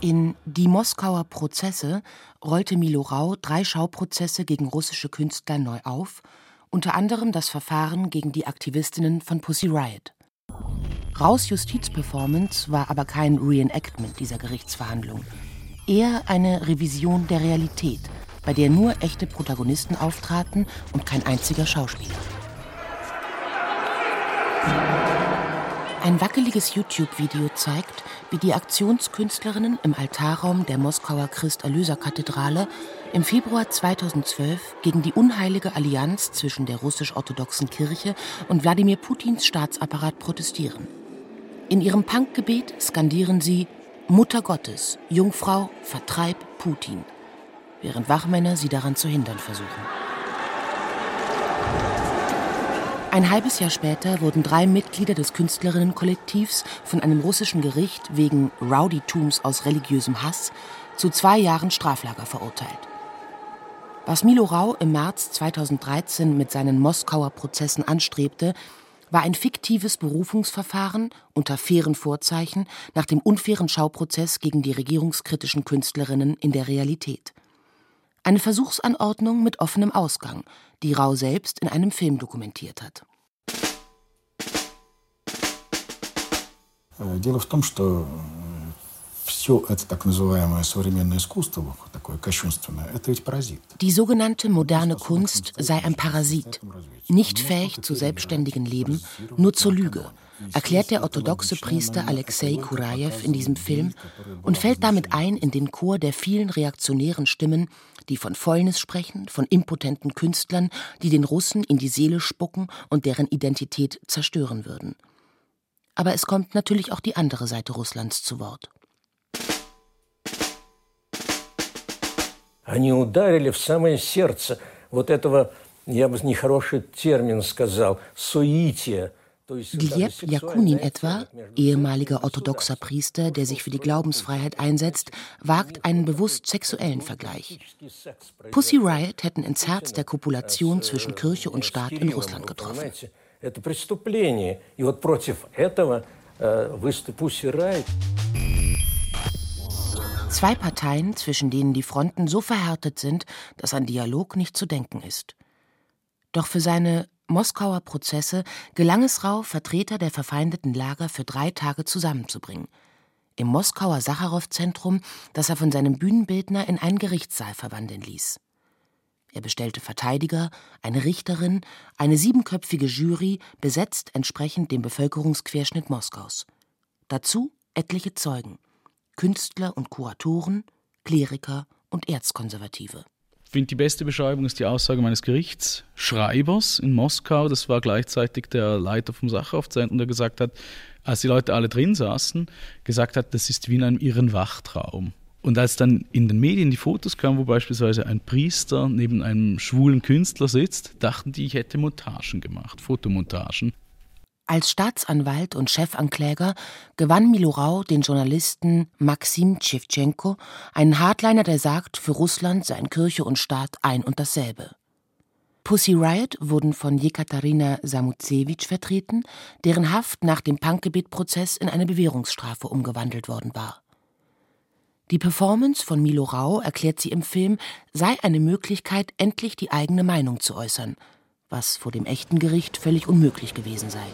In Die Moskauer Prozesse rollte Milo Rau drei Schauprozesse gegen russische Künstler neu auf, unter anderem das Verfahren gegen die Aktivistinnen von Pussy Riot. Raus Justizperformance war aber kein Reenactment dieser Gerichtsverhandlung, eher eine Revision der Realität, bei der nur echte Protagonisten auftraten und kein einziger Schauspieler. Ein wackeliges YouTube-Video zeigt, wie die Aktionskünstlerinnen im Altarraum der Moskauer Christ-Erlöser-Kathedrale im Februar 2012 gegen die unheilige Allianz zwischen der russisch-orthodoxen Kirche und Wladimir Putins Staatsapparat protestieren. In ihrem Punkgebet skandieren sie Mutter Gottes, Jungfrau, vertreib Putin, während Wachmänner sie daran zu hindern versuchen. Ein halbes Jahr später wurden drei Mitglieder des Künstlerinnenkollektivs von einem russischen Gericht wegen Rowdytums aus religiösem Hass zu zwei Jahren Straflager verurteilt. Was Milo Rau im März 2013 mit seinen Moskauer Prozessen anstrebte, war ein fiktives Berufungsverfahren unter fairen Vorzeichen nach dem unfairen Schauprozess gegen die regierungskritischen Künstlerinnen in der Realität. Eine Versuchsanordnung mit offenem Ausgang, die Rau selbst in einem Film dokumentiert hat. Дело в том, что все это так называемое современное искусство, такое кощунственное, это ведь паразит. Die sogenannte moderne Kunst sei ein Parasit, nicht fähig zu selbstständigem Leben, nur zur Lüge, erklärt der orthodoxe Priester Alexei Kurajew in diesem Film und fällt damit ein in den Chor der vielen reaktionären Stimmen, die von Fäulnis sprechen, von impotenten Künstlern, die den Russen in die Seele spucken und deren Identität zerstören würden. Aber es kommt natürlich auch die andere Seite Russlands zu Wort. Они ударили в самое сердце вот этого, я бы нехороший термин сказал, соития, Gleb Jakunin etwa, ehemaliger orthodoxer Priester, der sich für die Glaubensfreiheit einsetzt, wagt einen bewusst sexuellen Vergleich. Pussy Riot hätten ins Herz der Kopulation zwischen Kirche und Staat in Russland getroffen. Zwei Parteien, zwischen denen die Fronten so verhärtet sind, dass an Dialog nicht zu denken ist. Doch für seine Moskauer Prozesse gelang es Rau, Vertreter der verfeindeten Lager für drei Tage zusammenzubringen. Im Moskauer Sacharow-Zentrum, das er von seinem Bühnenbildner in einen Gerichtssaal verwandeln ließ. Er bestellte Verteidiger, eine Richterin, eine siebenköpfige Jury, besetzt entsprechend dem Bevölkerungsquerschnitt Moskaus. Dazu etliche Zeugen, Künstler und Kuratoren, Kleriker und Erzkonservative. Ich finde, die beste Beschreibung ist die Aussage meines Gerichtsschreibers in Moskau. Das war gleichzeitig der Leiter vom Sacharow-Zentrum, der gesagt hat, als die Leute alle drin saßen, gesagt hat, das ist wie in einem irren Wachtraum. Und als dann in den Medien die Fotos kamen, wo beispielsweise ein Priester neben einem schwulen Künstler sitzt, dachten die, ich hätte Montagen gemacht, Fotomontagen. Als Staatsanwalt und Chefankläger gewann Milorau den Journalisten Maxim Tschewtschenko, einen Hardliner, der sagt, für Russland seien Kirche und Staat ein und dasselbe. Pussy Riot wurden von Jekaterina Samutsevich vertreten, deren Haft nach dem Punkgebiet-Prozess in eine Bewährungsstrafe umgewandelt worden war. Die Performance von Milo Rau, erklärt sie im Film, sei eine Möglichkeit, endlich die eigene Meinung zu äußern, was vor dem echten Gericht völlig unmöglich gewesen sei.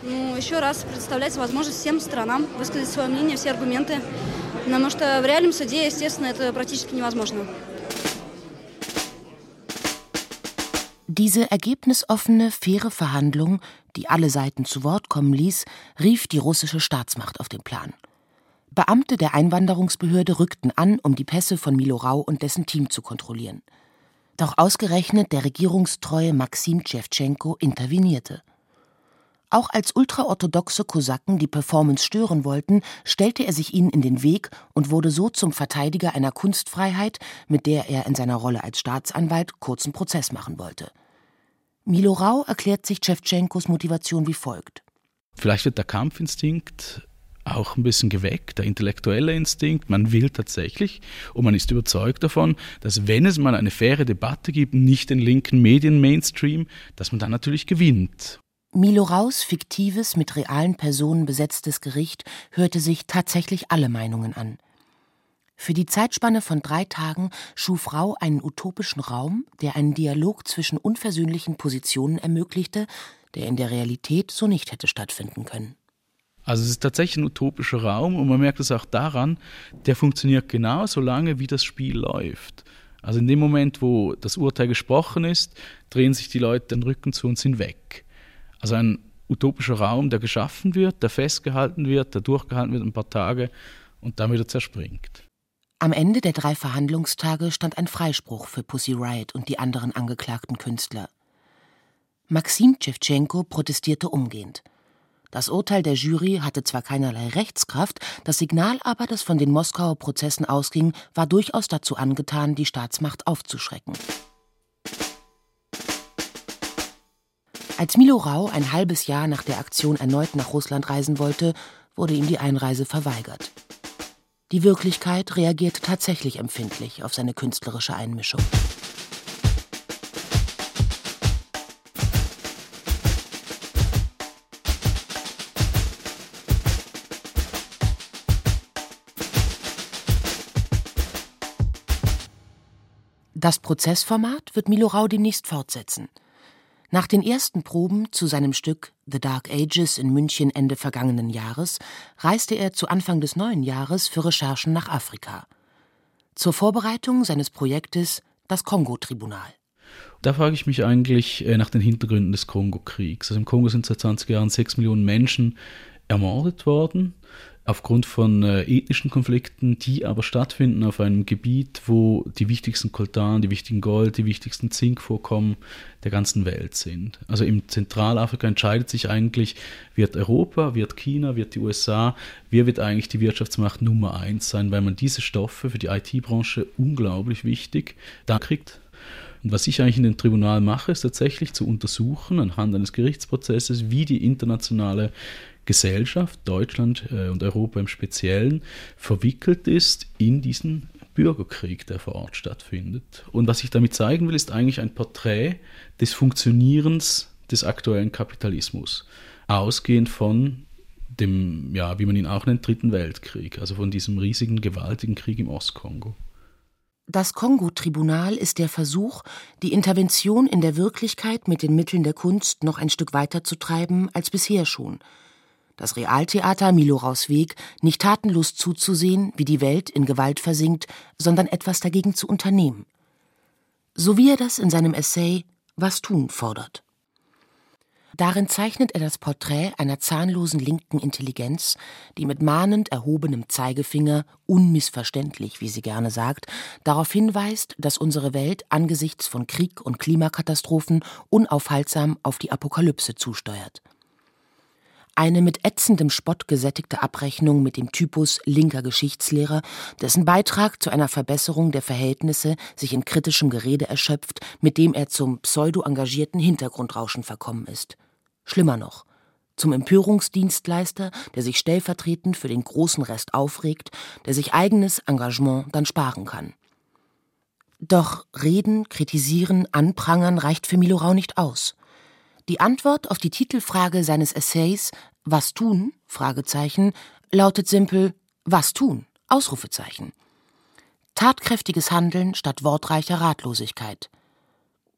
Diese ergebnisoffene, faire Verhandlung, die alle Seiten zu Wort kommen ließ, rief die russische Staatsmacht auf den Plan. Beamte der Einwanderungsbehörde rückten an, um die Pässe von Milorau und dessen Team zu kontrollieren. Doch ausgerechnet der regierungstreue Maxim Tschewtschenko intervenierte. Auch als ultraorthodoxe Kosaken die Performance stören wollten, stellte er sich ihnen in den Weg und wurde so zum Verteidiger einer Kunstfreiheit, mit der er in seiner Rolle als Staatsanwalt kurzen Prozess machen wollte. Milo Rau erklärt sich Tschewtschenkos Motivation wie folgt. Vielleicht wird der Kampfinstinkt auch ein bisschen geweckt, der intellektuelle Instinkt. Man will tatsächlich und man ist überzeugt davon, dass wenn es mal eine faire Debatte gibt, nicht den linken Medien-Mainstream, dass man dann natürlich gewinnt. Milo Raus fiktives, mit realen Personen besetztes Gericht hörte sich tatsächlich alle Meinungen an. Für die Zeitspanne von drei Tagen schuf Rau einen utopischen Raum, der einen Dialog zwischen unversöhnlichen Positionen ermöglichte, der in der Realität so nicht hätte stattfinden können. Also es ist tatsächlich ein utopischer Raum und man merkt es auch daran, der funktioniert genau so lange, wie das Spiel läuft. Also in dem Moment, wo das Urteil gesprochen ist, drehen sich die Leute den Rücken zu und sind weg. Also ein utopischer Raum, der geschaffen wird, der festgehalten wird, der durchgehalten wird ein paar Tage und dann wieder zerspringt. Am Ende der drei Verhandlungstage stand ein Freispruch für Pussy Riot und die anderen angeklagten Künstler. Maxim Tschewtschenko protestierte umgehend. Das Urteil der Jury hatte zwar keinerlei Rechtskraft, das Signal aber, das von den Moskauer Prozessen ausging, war durchaus dazu angetan, die Staatsmacht aufzuschrecken. Als Milo Rau ein halbes Jahr nach der Aktion erneut nach Russland reisen wollte, wurde ihm die Einreise verweigert. Die Wirklichkeit reagierte tatsächlich empfindlich auf seine künstlerische Einmischung. Das Prozessformat wird Milo Rau demnächst fortsetzen. Nach den ersten Proben zu seinem Stück The Dark Ages in München Ende vergangenen Jahres reiste er zu Anfang des neuen Jahres für Recherchen nach Afrika. Zur Vorbereitung seines Projektes das Kongo-Tribunal. Da frage ich mich eigentlich äh, nach den Hintergründen des Kongo-Kriegs. Also im Kongo sind seit 20 Jahren sechs Millionen Menschen ermordet worden aufgrund von äh, ethnischen Konflikten, die aber stattfinden auf einem Gebiet, wo die wichtigsten Koltan, die wichtigen Gold, die wichtigsten Zinkvorkommen der ganzen Welt sind. Also im Zentralafrika entscheidet sich eigentlich, wird Europa, wird China, wird die USA, wer wird eigentlich die Wirtschaftsmacht Nummer eins sein, weil man diese Stoffe für die IT-Branche unglaublich wichtig da kriegt. Und was ich eigentlich in dem Tribunal mache, ist tatsächlich zu untersuchen, anhand eines Gerichtsprozesses, wie die internationale Gesellschaft, Deutschland äh, und Europa im Speziellen, verwickelt ist in diesen Bürgerkrieg, der vor Ort stattfindet. Und was ich damit zeigen will, ist eigentlich ein Porträt des Funktionierens des aktuellen Kapitalismus, ausgehend von dem, ja, wie man ihn auch nennt, Dritten Weltkrieg, also von diesem riesigen, gewaltigen Krieg im Ostkongo. Das Kongo-Tribunal ist der Versuch, die Intervention in der Wirklichkeit mit den Mitteln der Kunst noch ein Stück weiter zu treiben als bisher schon – das Realtheater Miloraus Weg nicht tatenlos zuzusehen, wie die Welt in Gewalt versinkt, sondern etwas dagegen zu unternehmen. So wie er das in seinem Essay Was tun fordert. Darin zeichnet er das Porträt einer zahnlosen linken Intelligenz, die mit mahnend erhobenem Zeigefinger, unmissverständlich, wie sie gerne sagt, darauf hinweist, dass unsere Welt angesichts von Krieg und Klimakatastrophen unaufhaltsam auf die Apokalypse zusteuert. Eine mit ätzendem Spott gesättigte Abrechnung mit dem Typus linker Geschichtslehrer, dessen Beitrag zu einer Verbesserung der Verhältnisse sich in kritischem Gerede erschöpft, mit dem er zum pseudo-engagierten Hintergrundrauschen verkommen ist. Schlimmer noch, zum Empörungsdienstleister, der sich stellvertretend für den großen Rest aufregt, der sich eigenes Engagement dann sparen kann. Doch reden, kritisieren, anprangern reicht für Milorau nicht aus. Die Antwort auf die Titelfrage seines Essays Was tun? Lautet simpel Was tun? Tatkräftiges Handeln statt wortreicher Ratlosigkeit.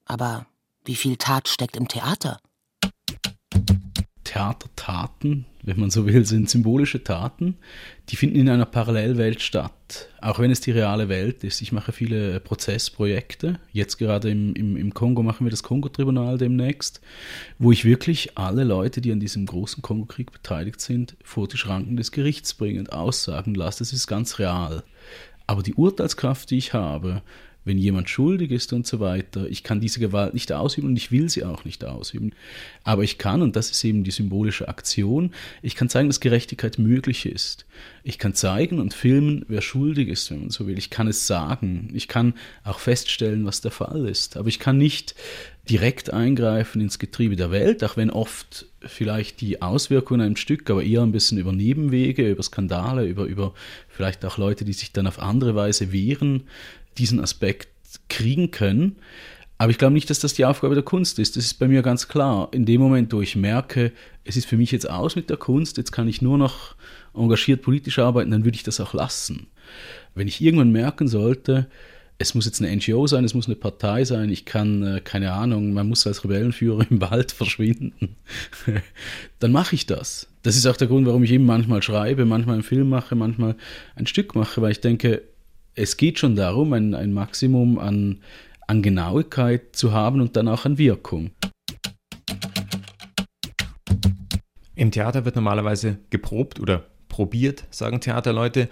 Aber wie viel Tat steckt im Theater? Theatertaten, wenn man so will, sind symbolische Taten, die finden in einer Parallelwelt statt, auch wenn es die reale Welt ist. Ich mache viele Prozessprojekte, jetzt gerade im, im, im Kongo machen wir das Kongo-Tribunal demnächst, wo ich wirklich alle Leute, die an diesem großen Kongo-Krieg beteiligt sind, vor die Schranken des Gerichts bringen, aussagen lasse. Das ist ganz real. Aber die Urteilskraft, die ich habe, wenn jemand schuldig ist und so weiter. Ich kann diese Gewalt nicht ausüben und ich will sie auch nicht ausüben. Aber ich kann, und das ist eben die symbolische Aktion, ich kann zeigen, dass Gerechtigkeit möglich ist. Ich kann zeigen und filmen, wer schuldig ist, wenn man so will. Ich kann es sagen. Ich kann auch feststellen, was der Fall ist. Aber ich kann nicht direkt eingreifen ins Getriebe der Welt, auch wenn oft vielleicht die Auswirkungen einem Stück, aber eher ein bisschen über Nebenwege, über Skandale, über, über vielleicht auch Leute, die sich dann auf andere Weise wehren, diesen Aspekt kriegen können. Aber ich glaube nicht, dass das die Aufgabe der Kunst ist. Das ist bei mir ganz klar. In dem Moment, wo ich merke, es ist für mich jetzt aus mit der Kunst, jetzt kann ich nur noch engagiert politisch arbeiten, dann würde ich das auch lassen. Wenn ich irgendwann merken sollte, es muss jetzt eine NGO sein, es muss eine Partei sein, ich kann, äh, keine Ahnung, man muss als Rebellenführer *laughs* im Wald verschwinden, *laughs* dann mache ich das. Das ist auch der Grund, warum ich eben manchmal schreibe, manchmal einen Film mache, manchmal ein Stück mache, weil ich denke, es geht schon darum, ein, ein Maximum an, an Genauigkeit zu haben und dann auch an Wirkung. Im Theater wird normalerweise geprobt oder probiert, sagen Theaterleute.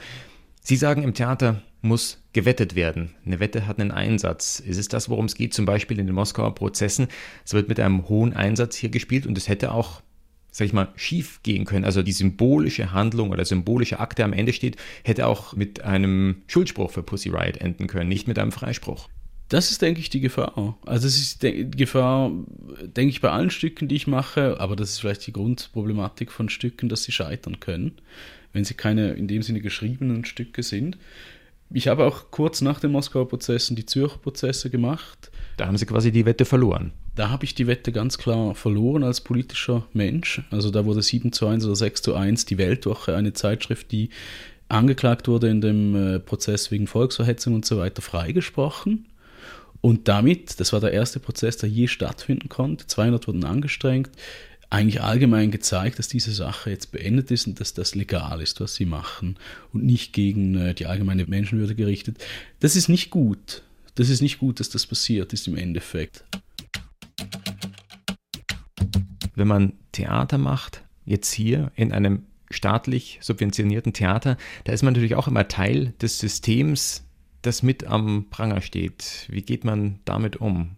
Sie sagen, im Theater muss gewettet werden. Eine Wette hat einen Einsatz. Ist es das, worum es geht, zum Beispiel in den Moskauer Prozessen? Es wird mit einem hohen Einsatz hier gespielt und es hätte auch sag ich mal, schief gehen können. Also die symbolische Handlung oder symbolische Akte am Ende steht, hätte auch mit einem Schuldspruch für Pussy Riot enden können, nicht mit einem Freispruch. Das ist, denke ich, die Gefahr. Also es ist die Gefahr, denke ich, bei allen Stücken, die ich mache, aber das ist vielleicht die Grundproblematik von Stücken, dass sie scheitern können, wenn sie keine in dem Sinne geschriebenen Stücke sind. Ich habe auch kurz nach den Moskauer Prozessen die Zürcher Prozesse gemacht. Da haben Sie quasi die Wette verloren. Da habe ich die Wette ganz klar verloren als politischer Mensch. Also da wurde 7 zu 1 oder 6 zu 1 die Weltwoche, eine Zeitschrift, die angeklagt wurde in dem äh, Prozess wegen Volksverhetzung und so weiter, freigesprochen. Und damit, das war der erste Prozess, der je stattfinden konnte, 200 wurden angestrengt, eigentlich allgemein gezeigt, dass diese Sache jetzt beendet ist und dass das legal ist, was sie machen und nicht gegen äh, die allgemeine Menschenwürde gerichtet. Das ist nicht gut. Das ist nicht gut, dass das passiert ist im Endeffekt. Wenn man Theater macht, jetzt hier in einem staatlich subventionierten Theater, da ist man natürlich auch immer Teil des Systems, das mit am Pranger steht. Wie geht man damit um?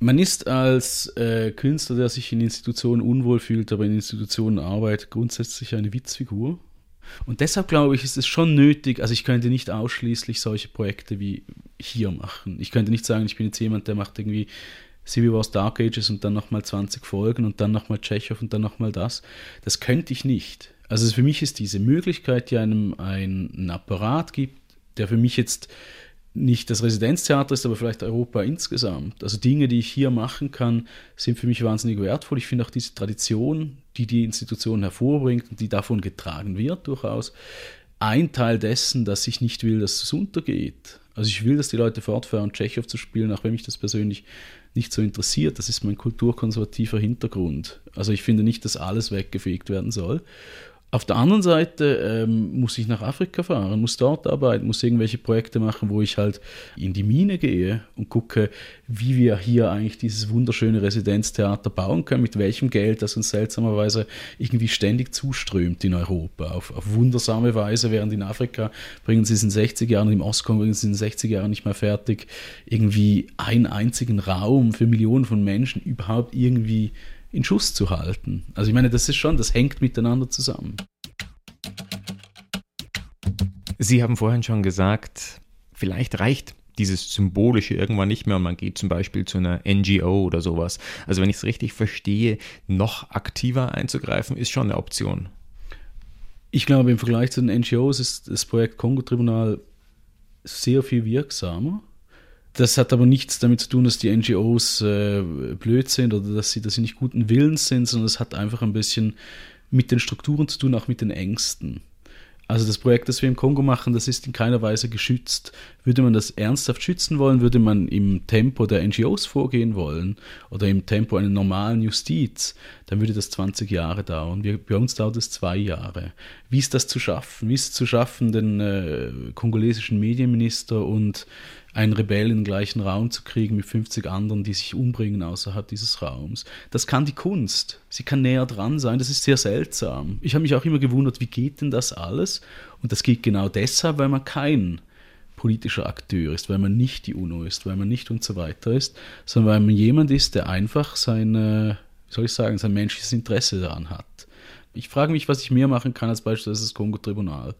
Man ist als äh, Künstler, der sich in Institutionen unwohl fühlt, aber in Institutionen arbeitet, grundsätzlich eine Witzfigur. Und deshalb glaube ich, ist es schon nötig, also ich könnte nicht ausschließlich solche Projekte wie hier machen. Ich könnte nicht sagen, ich bin jetzt jemand, der macht irgendwie Civil Wars Dark Ages und dann nochmal 20 Folgen und dann nochmal Tschechow und dann nochmal das. Das könnte ich nicht. Also für mich ist diese Möglichkeit, die einem einen Apparat gibt, der für mich jetzt nicht das Residenztheater ist, aber vielleicht Europa insgesamt. Also Dinge, die ich hier machen kann, sind für mich wahnsinnig wertvoll. Ich finde auch diese Tradition, die die Institution hervorbringt und die davon getragen wird, durchaus ein Teil dessen, dass ich nicht will, dass es untergeht. Also ich will, dass die Leute fortfahren, Tschechow zu spielen, auch wenn mich das persönlich nicht so interessiert. Das ist mein kulturkonservativer Hintergrund. Also ich finde nicht, dass alles weggefegt werden soll. Auf der anderen Seite ähm, muss ich nach Afrika fahren, muss dort arbeiten, muss irgendwelche Projekte machen, wo ich halt in die Mine gehe und gucke, wie wir hier eigentlich dieses wunderschöne Residenztheater bauen können, mit welchem Geld, das uns seltsamerweise irgendwie ständig zuströmt in Europa, auf, auf wundersame Weise, während in Afrika bringen sie es in 60 Jahren, im Ostkongo bringen sie es in 60 Jahren nicht mehr fertig, irgendwie einen einzigen Raum für Millionen von Menschen überhaupt irgendwie in Schuss zu halten. Also ich meine, das ist schon, das hängt miteinander zusammen. Sie haben vorhin schon gesagt, vielleicht reicht dieses Symbolische irgendwann nicht mehr und man geht zum Beispiel zu einer NGO oder sowas. Also wenn ich es richtig verstehe, noch aktiver einzugreifen, ist schon eine Option. Ich glaube, im Vergleich zu den NGOs ist das Projekt Kongo-Tribunal sehr viel wirksamer. Das hat aber nichts damit zu tun, dass die NGOs äh, blöd sind oder dass sie, dass sie nicht guten Willens sind, sondern es hat einfach ein bisschen mit den Strukturen zu tun, auch mit den Ängsten. Also das Projekt, das wir im Kongo machen, das ist in keiner Weise geschützt. Würde man das ernsthaft schützen wollen, würde man im Tempo der NGOs vorgehen wollen oder im Tempo einer normalen Justiz, dann würde das 20 Jahre dauern. Wir, bei uns dauert es zwei Jahre. Wie ist das zu schaffen? Wie ist es zu schaffen, den äh, kongolesischen Medienminister und einen Rebell in den gleichen Raum zu kriegen mit 50 anderen, die sich umbringen außerhalb dieses Raums. Das kann die Kunst. Sie kann näher dran sein. Das ist sehr seltsam. Ich habe mich auch immer gewundert, wie geht denn das alles? Und das geht genau deshalb, weil man kein politischer Akteur ist, weil man nicht die UNO ist, weil man nicht und so weiter ist, sondern weil man jemand ist, der einfach sein, wie soll ich sagen, sein menschliches Interesse daran hat. Ich frage mich, was ich mehr machen kann als beispielsweise das Kongo-Tribunal.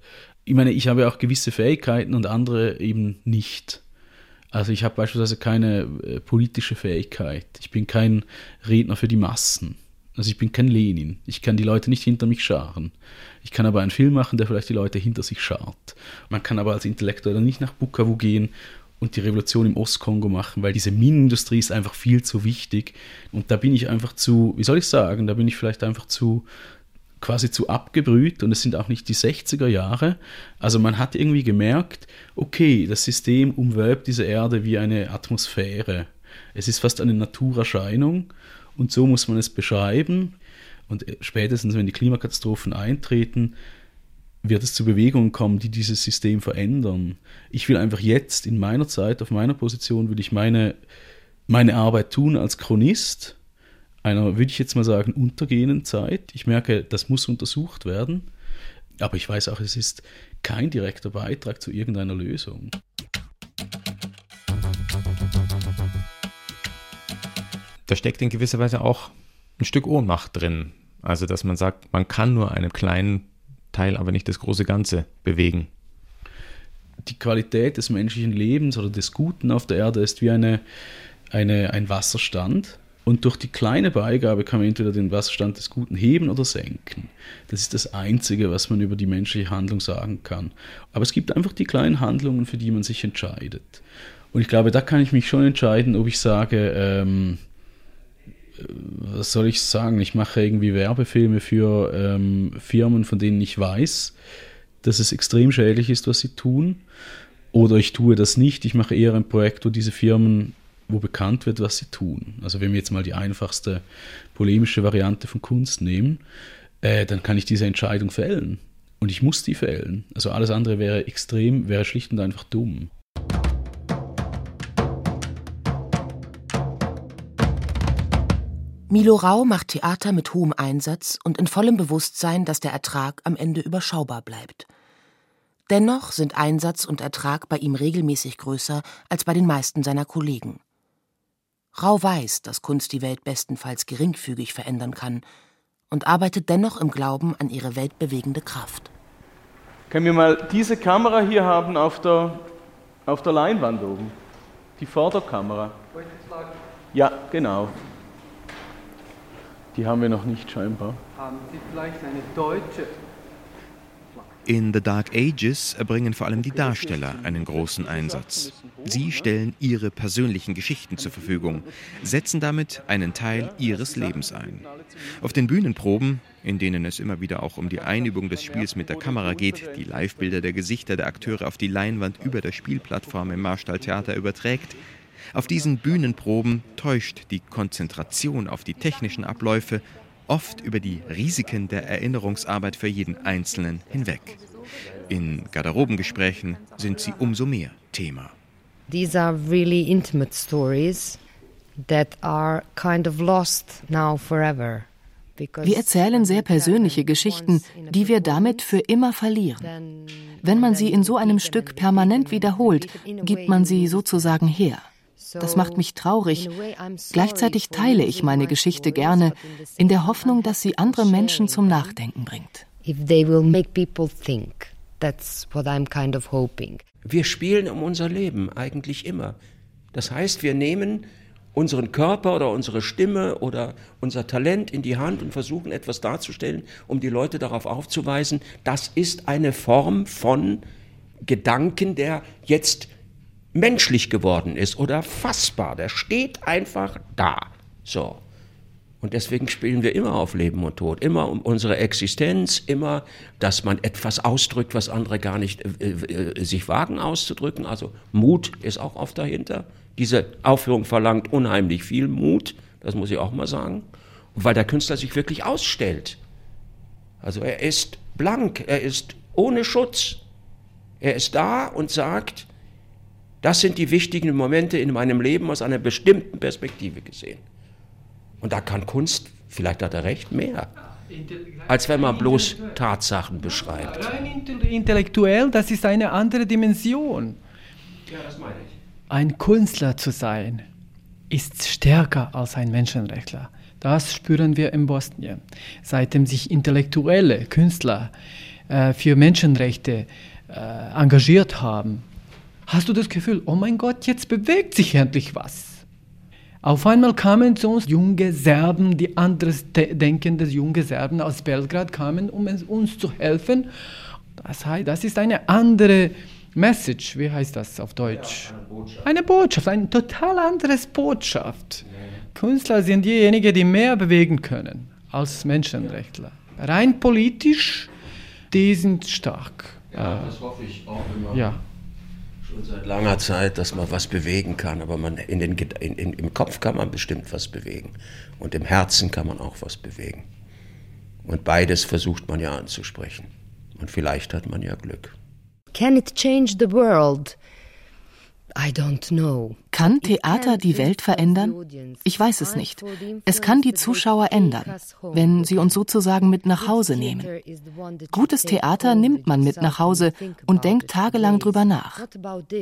Ich meine, ich habe auch gewisse Fähigkeiten und andere eben nicht. Also ich habe beispielsweise keine äh, politische Fähigkeit. Ich bin kein Redner für die Massen. Also ich bin kein Lenin. Ich kann die Leute nicht hinter mich scharen. Ich kann aber einen Film machen, der vielleicht die Leute hinter sich schart. Man kann aber als Intellektueller nicht nach Bukavu gehen und die Revolution im Ostkongo machen, weil diese Minenindustrie ist einfach viel zu wichtig. Und da bin ich einfach zu, wie soll ich sagen, da bin ich vielleicht einfach zu, quasi zu abgebrüht und es sind auch nicht die 60er Jahre. Also man hat irgendwie gemerkt, okay, das System umwölbt diese Erde wie eine Atmosphäre. Es ist fast eine Naturerscheinung und so muss man es beschreiben. Und spätestens, wenn die Klimakatastrophen eintreten, wird es zu Bewegungen kommen, die dieses System verändern. Ich will einfach jetzt in meiner Zeit, auf meiner Position, will ich meine, meine Arbeit tun als Chronist einer, würde ich jetzt mal sagen, untergehenden Zeit. Ich merke, das muss untersucht werden. Aber ich weiß auch, es ist kein direkter Beitrag zu irgendeiner Lösung. Da steckt in gewisser Weise auch ein Stück Ohnmacht drin. Also, dass man sagt, man kann nur einen kleinen Teil, aber nicht das große Ganze bewegen. Die Qualität des menschlichen Lebens oder des Guten auf der Erde ist wie eine, eine, ein Wasserstand und durch die kleine Beigabe kann man entweder den Wasserstand des Guten heben oder senken. Das ist das Einzige, was man über die menschliche Handlung sagen kann. Aber es gibt einfach die kleinen Handlungen, für die man sich entscheidet. Und ich glaube, da kann ich mich schon entscheiden, ob ich sage, ähm, was soll ich sagen, ich mache irgendwie Werbefilme für ähm, Firmen, von denen ich weiß, dass es extrem schädlich ist, was sie tun. Oder ich tue das nicht, ich mache eher ein Projekt, wo diese Firmen wo bekannt wird, was sie tun. Also wenn wir jetzt mal die einfachste polemische Variante von Kunst nehmen, äh, dann kann ich diese Entscheidung fällen. Und ich muss die fällen. Also alles andere wäre extrem, wäre schlicht und einfach dumm. Milo Rau macht Theater mit hohem Einsatz und in vollem Bewusstsein, dass der Ertrag am Ende überschaubar bleibt. Dennoch sind Einsatz und Ertrag bei ihm regelmäßig größer als bei den meisten seiner Kollegen. Rau weiß, dass Kunst die Welt bestenfalls geringfügig verändern kann und arbeitet dennoch im Glauben an ihre weltbewegende Kraft. Können wir mal diese Kamera hier haben auf der, auf der Leinwand oben? Die Vorderkamera. Ja, genau. Die haben wir noch nicht scheinbar. Haben Sie vielleicht eine deutsche in The Dark Ages erbringen vor allem die Darsteller einen großen Einsatz. Sie stellen ihre persönlichen Geschichten zur Verfügung, setzen damit einen Teil ihres Lebens ein. Auf den Bühnenproben, in denen es immer wieder auch um die Einübung des Spiels mit der Kamera geht, die Livebilder der Gesichter der Akteure auf die Leinwand über der Spielplattform im Marstalltheater überträgt, auf diesen Bühnenproben täuscht die Konzentration auf die technischen Abläufe oft über die Risiken der Erinnerungsarbeit für jeden Einzelnen hinweg. In Garderobengesprächen sind sie umso mehr Thema. These are really intimate stories that are kind of lost now forever. Wir erzählen sehr persönliche Geschichten, die wir damit für immer verlieren. Wenn man sie in so einem Stück permanent wiederholt, gibt man sie sozusagen her. Das macht mich traurig. Gleichzeitig teile ich meine Geschichte gerne, in der Hoffnung, dass sie andere Menschen zum Nachdenken bringt. Wir spielen um unser Leben eigentlich immer. Das heißt, wir nehmen unseren Körper oder unsere Stimme oder unser Talent in die Hand und versuchen etwas darzustellen, um die Leute darauf aufzuweisen, das ist eine Form von Gedanken, der jetzt menschlich geworden ist oder fassbar. Der steht einfach da. So. Und deswegen spielen wir immer auf Leben und Tod, immer um unsere Existenz, immer, dass man etwas ausdrückt, was andere gar nicht äh, äh, sich wagen auszudrücken. Also Mut ist auch oft dahinter. Diese Aufführung verlangt unheimlich viel Mut, das muss ich auch mal sagen, weil der Künstler sich wirklich ausstellt. Also er ist blank, er ist ohne Schutz. Er ist da und sagt, das sind die wichtigen Momente in meinem Leben aus einer bestimmten Perspektive gesehen. Und da kann Kunst, vielleicht hat er recht, mehr, als wenn man bloß Tatsachen beschreibt. Rein intellektuell, das ist eine andere Dimension. Ja, das meine ich. Ein Künstler zu sein, ist stärker als ein Menschenrechtler. Das spüren wir in Bosnien. Seitdem sich intellektuelle Künstler äh, für Menschenrechte äh, engagiert haben, hast du das Gefühl, oh mein Gott, jetzt bewegt sich endlich was. Auf einmal kamen zu uns junge Serben, die anderes denkende junge Serben aus Belgrad kamen, um uns zu helfen. Das, heißt, das ist eine andere Message, wie heißt das auf Deutsch? Ja, eine Botschaft. Eine Botschaft, eine total andere Botschaft. Ja. Künstler sind diejenigen, die mehr bewegen können als Menschenrechtler. Rein politisch, die sind stark. Ja, das hoffe ich auch immer. Ja schon seit langer Zeit, dass man was bewegen kann, aber man in den, in, in, im Kopf kann man bestimmt was bewegen und im Herzen kann man auch was bewegen. Und beides versucht man ja anzusprechen. Und vielleicht hat man ja Glück. Can it change the world? Kann Theater die Welt verändern? Ich weiß es nicht. Es kann die Zuschauer ändern, wenn sie uns sozusagen mit nach Hause nehmen. Gutes Theater nimmt man mit nach Hause und denkt tagelang drüber nach.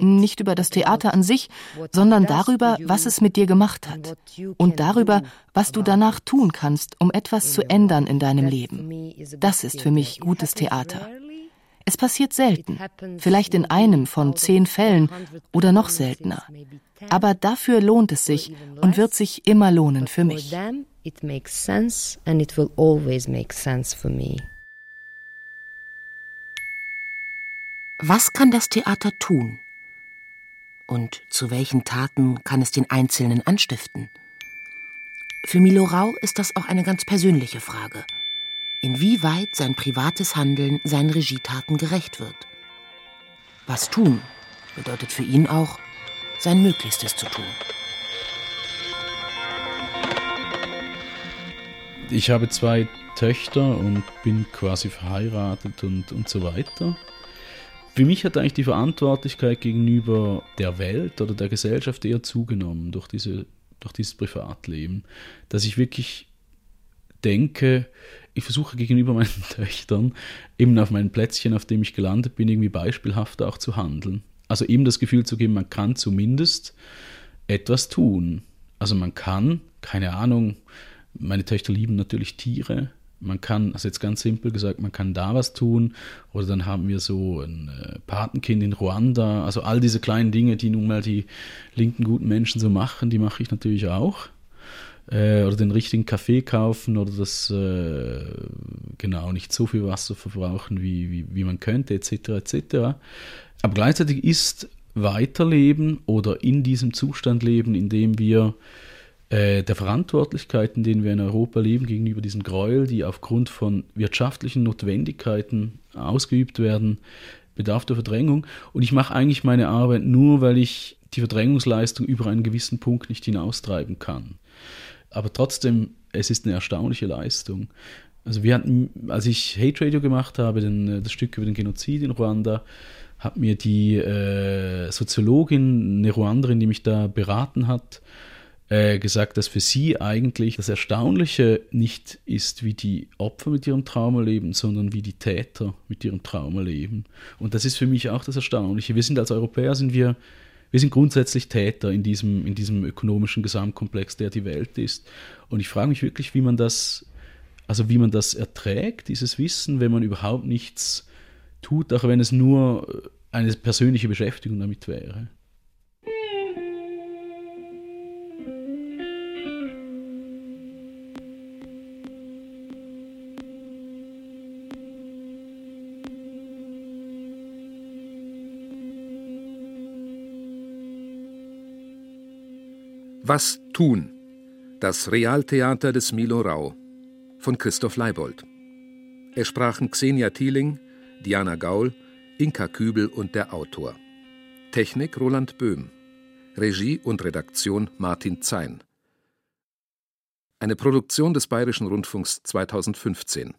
Nicht über das Theater an sich, sondern darüber, was es mit dir gemacht hat. Und darüber, was du danach tun kannst, um etwas zu ändern in deinem Leben. Das ist für mich gutes Theater. Es passiert selten, vielleicht in einem von zehn Fällen oder noch seltener. Aber dafür lohnt es sich und wird sich immer lohnen für mich. Was kann das Theater tun? Und zu welchen Taten kann es den Einzelnen anstiften? Für Milo Rau ist das auch eine ganz persönliche Frage inwieweit sein privates Handeln seinen Regietaten gerecht wird. Was tun bedeutet für ihn auch, sein Möglichstes zu tun. Ich habe zwei Töchter und bin quasi verheiratet und, und so weiter. Für mich hat eigentlich die Verantwortlichkeit gegenüber der Welt oder der Gesellschaft eher zugenommen durch, diese, durch dieses Privatleben, dass ich wirklich denke, ich versuche gegenüber *laughs* meinen Töchtern eben auf meinem Plätzchen, auf dem ich gelandet bin, irgendwie beispielhaft auch zu handeln. Also ihm das Gefühl zu geben, man kann zumindest etwas tun. Also man kann, keine Ahnung, meine Töchter lieben natürlich Tiere. Man kann, also jetzt ganz simpel gesagt, man kann da was tun. Oder dann haben wir so ein äh, Patenkind in Ruanda. Also all diese kleinen Dinge, die nun mal die linken guten Menschen so machen, die mache ich natürlich auch äh, oder den richtigen Kaffee kaufen oder das äh, genau nicht so viel Wasser verbrauchen, wie, wie, wie man könnte, etc. etc. Aber gleichzeitig ist Weiterleben oder in diesem Zustand leben, in dem wir äh, der Verantwortlichkeit, in denen wir in Europa leben, gegenüber diesen Gräuel, die aufgrund von wirtschaftlichen Notwendigkeiten ausgeübt werden, bedarf der Verdrängung. Und ich mache eigentlich meine Arbeit nur, weil ich die Verdrängungsleistung über einen gewissen Punkt nicht hinaustreiben kann aber trotzdem, es ist eine erstaunliche Leistung. Also wir hatten, als ich Hate Radio gemacht habe, den, äh, das Stück über den Genozid in Ruanda, hat mir die äh, Soziologin, eine Ruanderin, die mich da beraten hat, äh, gesagt, dass für sie eigentlich das Erstaunliche nicht ist, wie die Opfer mit ihrem Trauma leben, sondern wie die Täter mit ihrem Trauma leben. Und das ist für mich auch das Erstaunliche. Wir sind als Europäer, sind wir wir sind grundsätzlich Täter in diesem, in diesem ökonomischen Gesamtkomplex, der die Welt ist. Und ich frage mich wirklich, wie man das, also wie man das erträgt, dieses Wissen, wenn man überhaupt nichts tut, auch wenn es nur eine persönliche Beschäftigung damit wäre. Was tun? Das Realtheater des Milo Rau von Christoph Leibold. Es sprachen Xenia Thieling, Diana Gaul, Inka Kübel und der Autor. Technik Roland Böhm. Regie und Redaktion Martin Zein. Eine Produktion des Bayerischen Rundfunks 2015.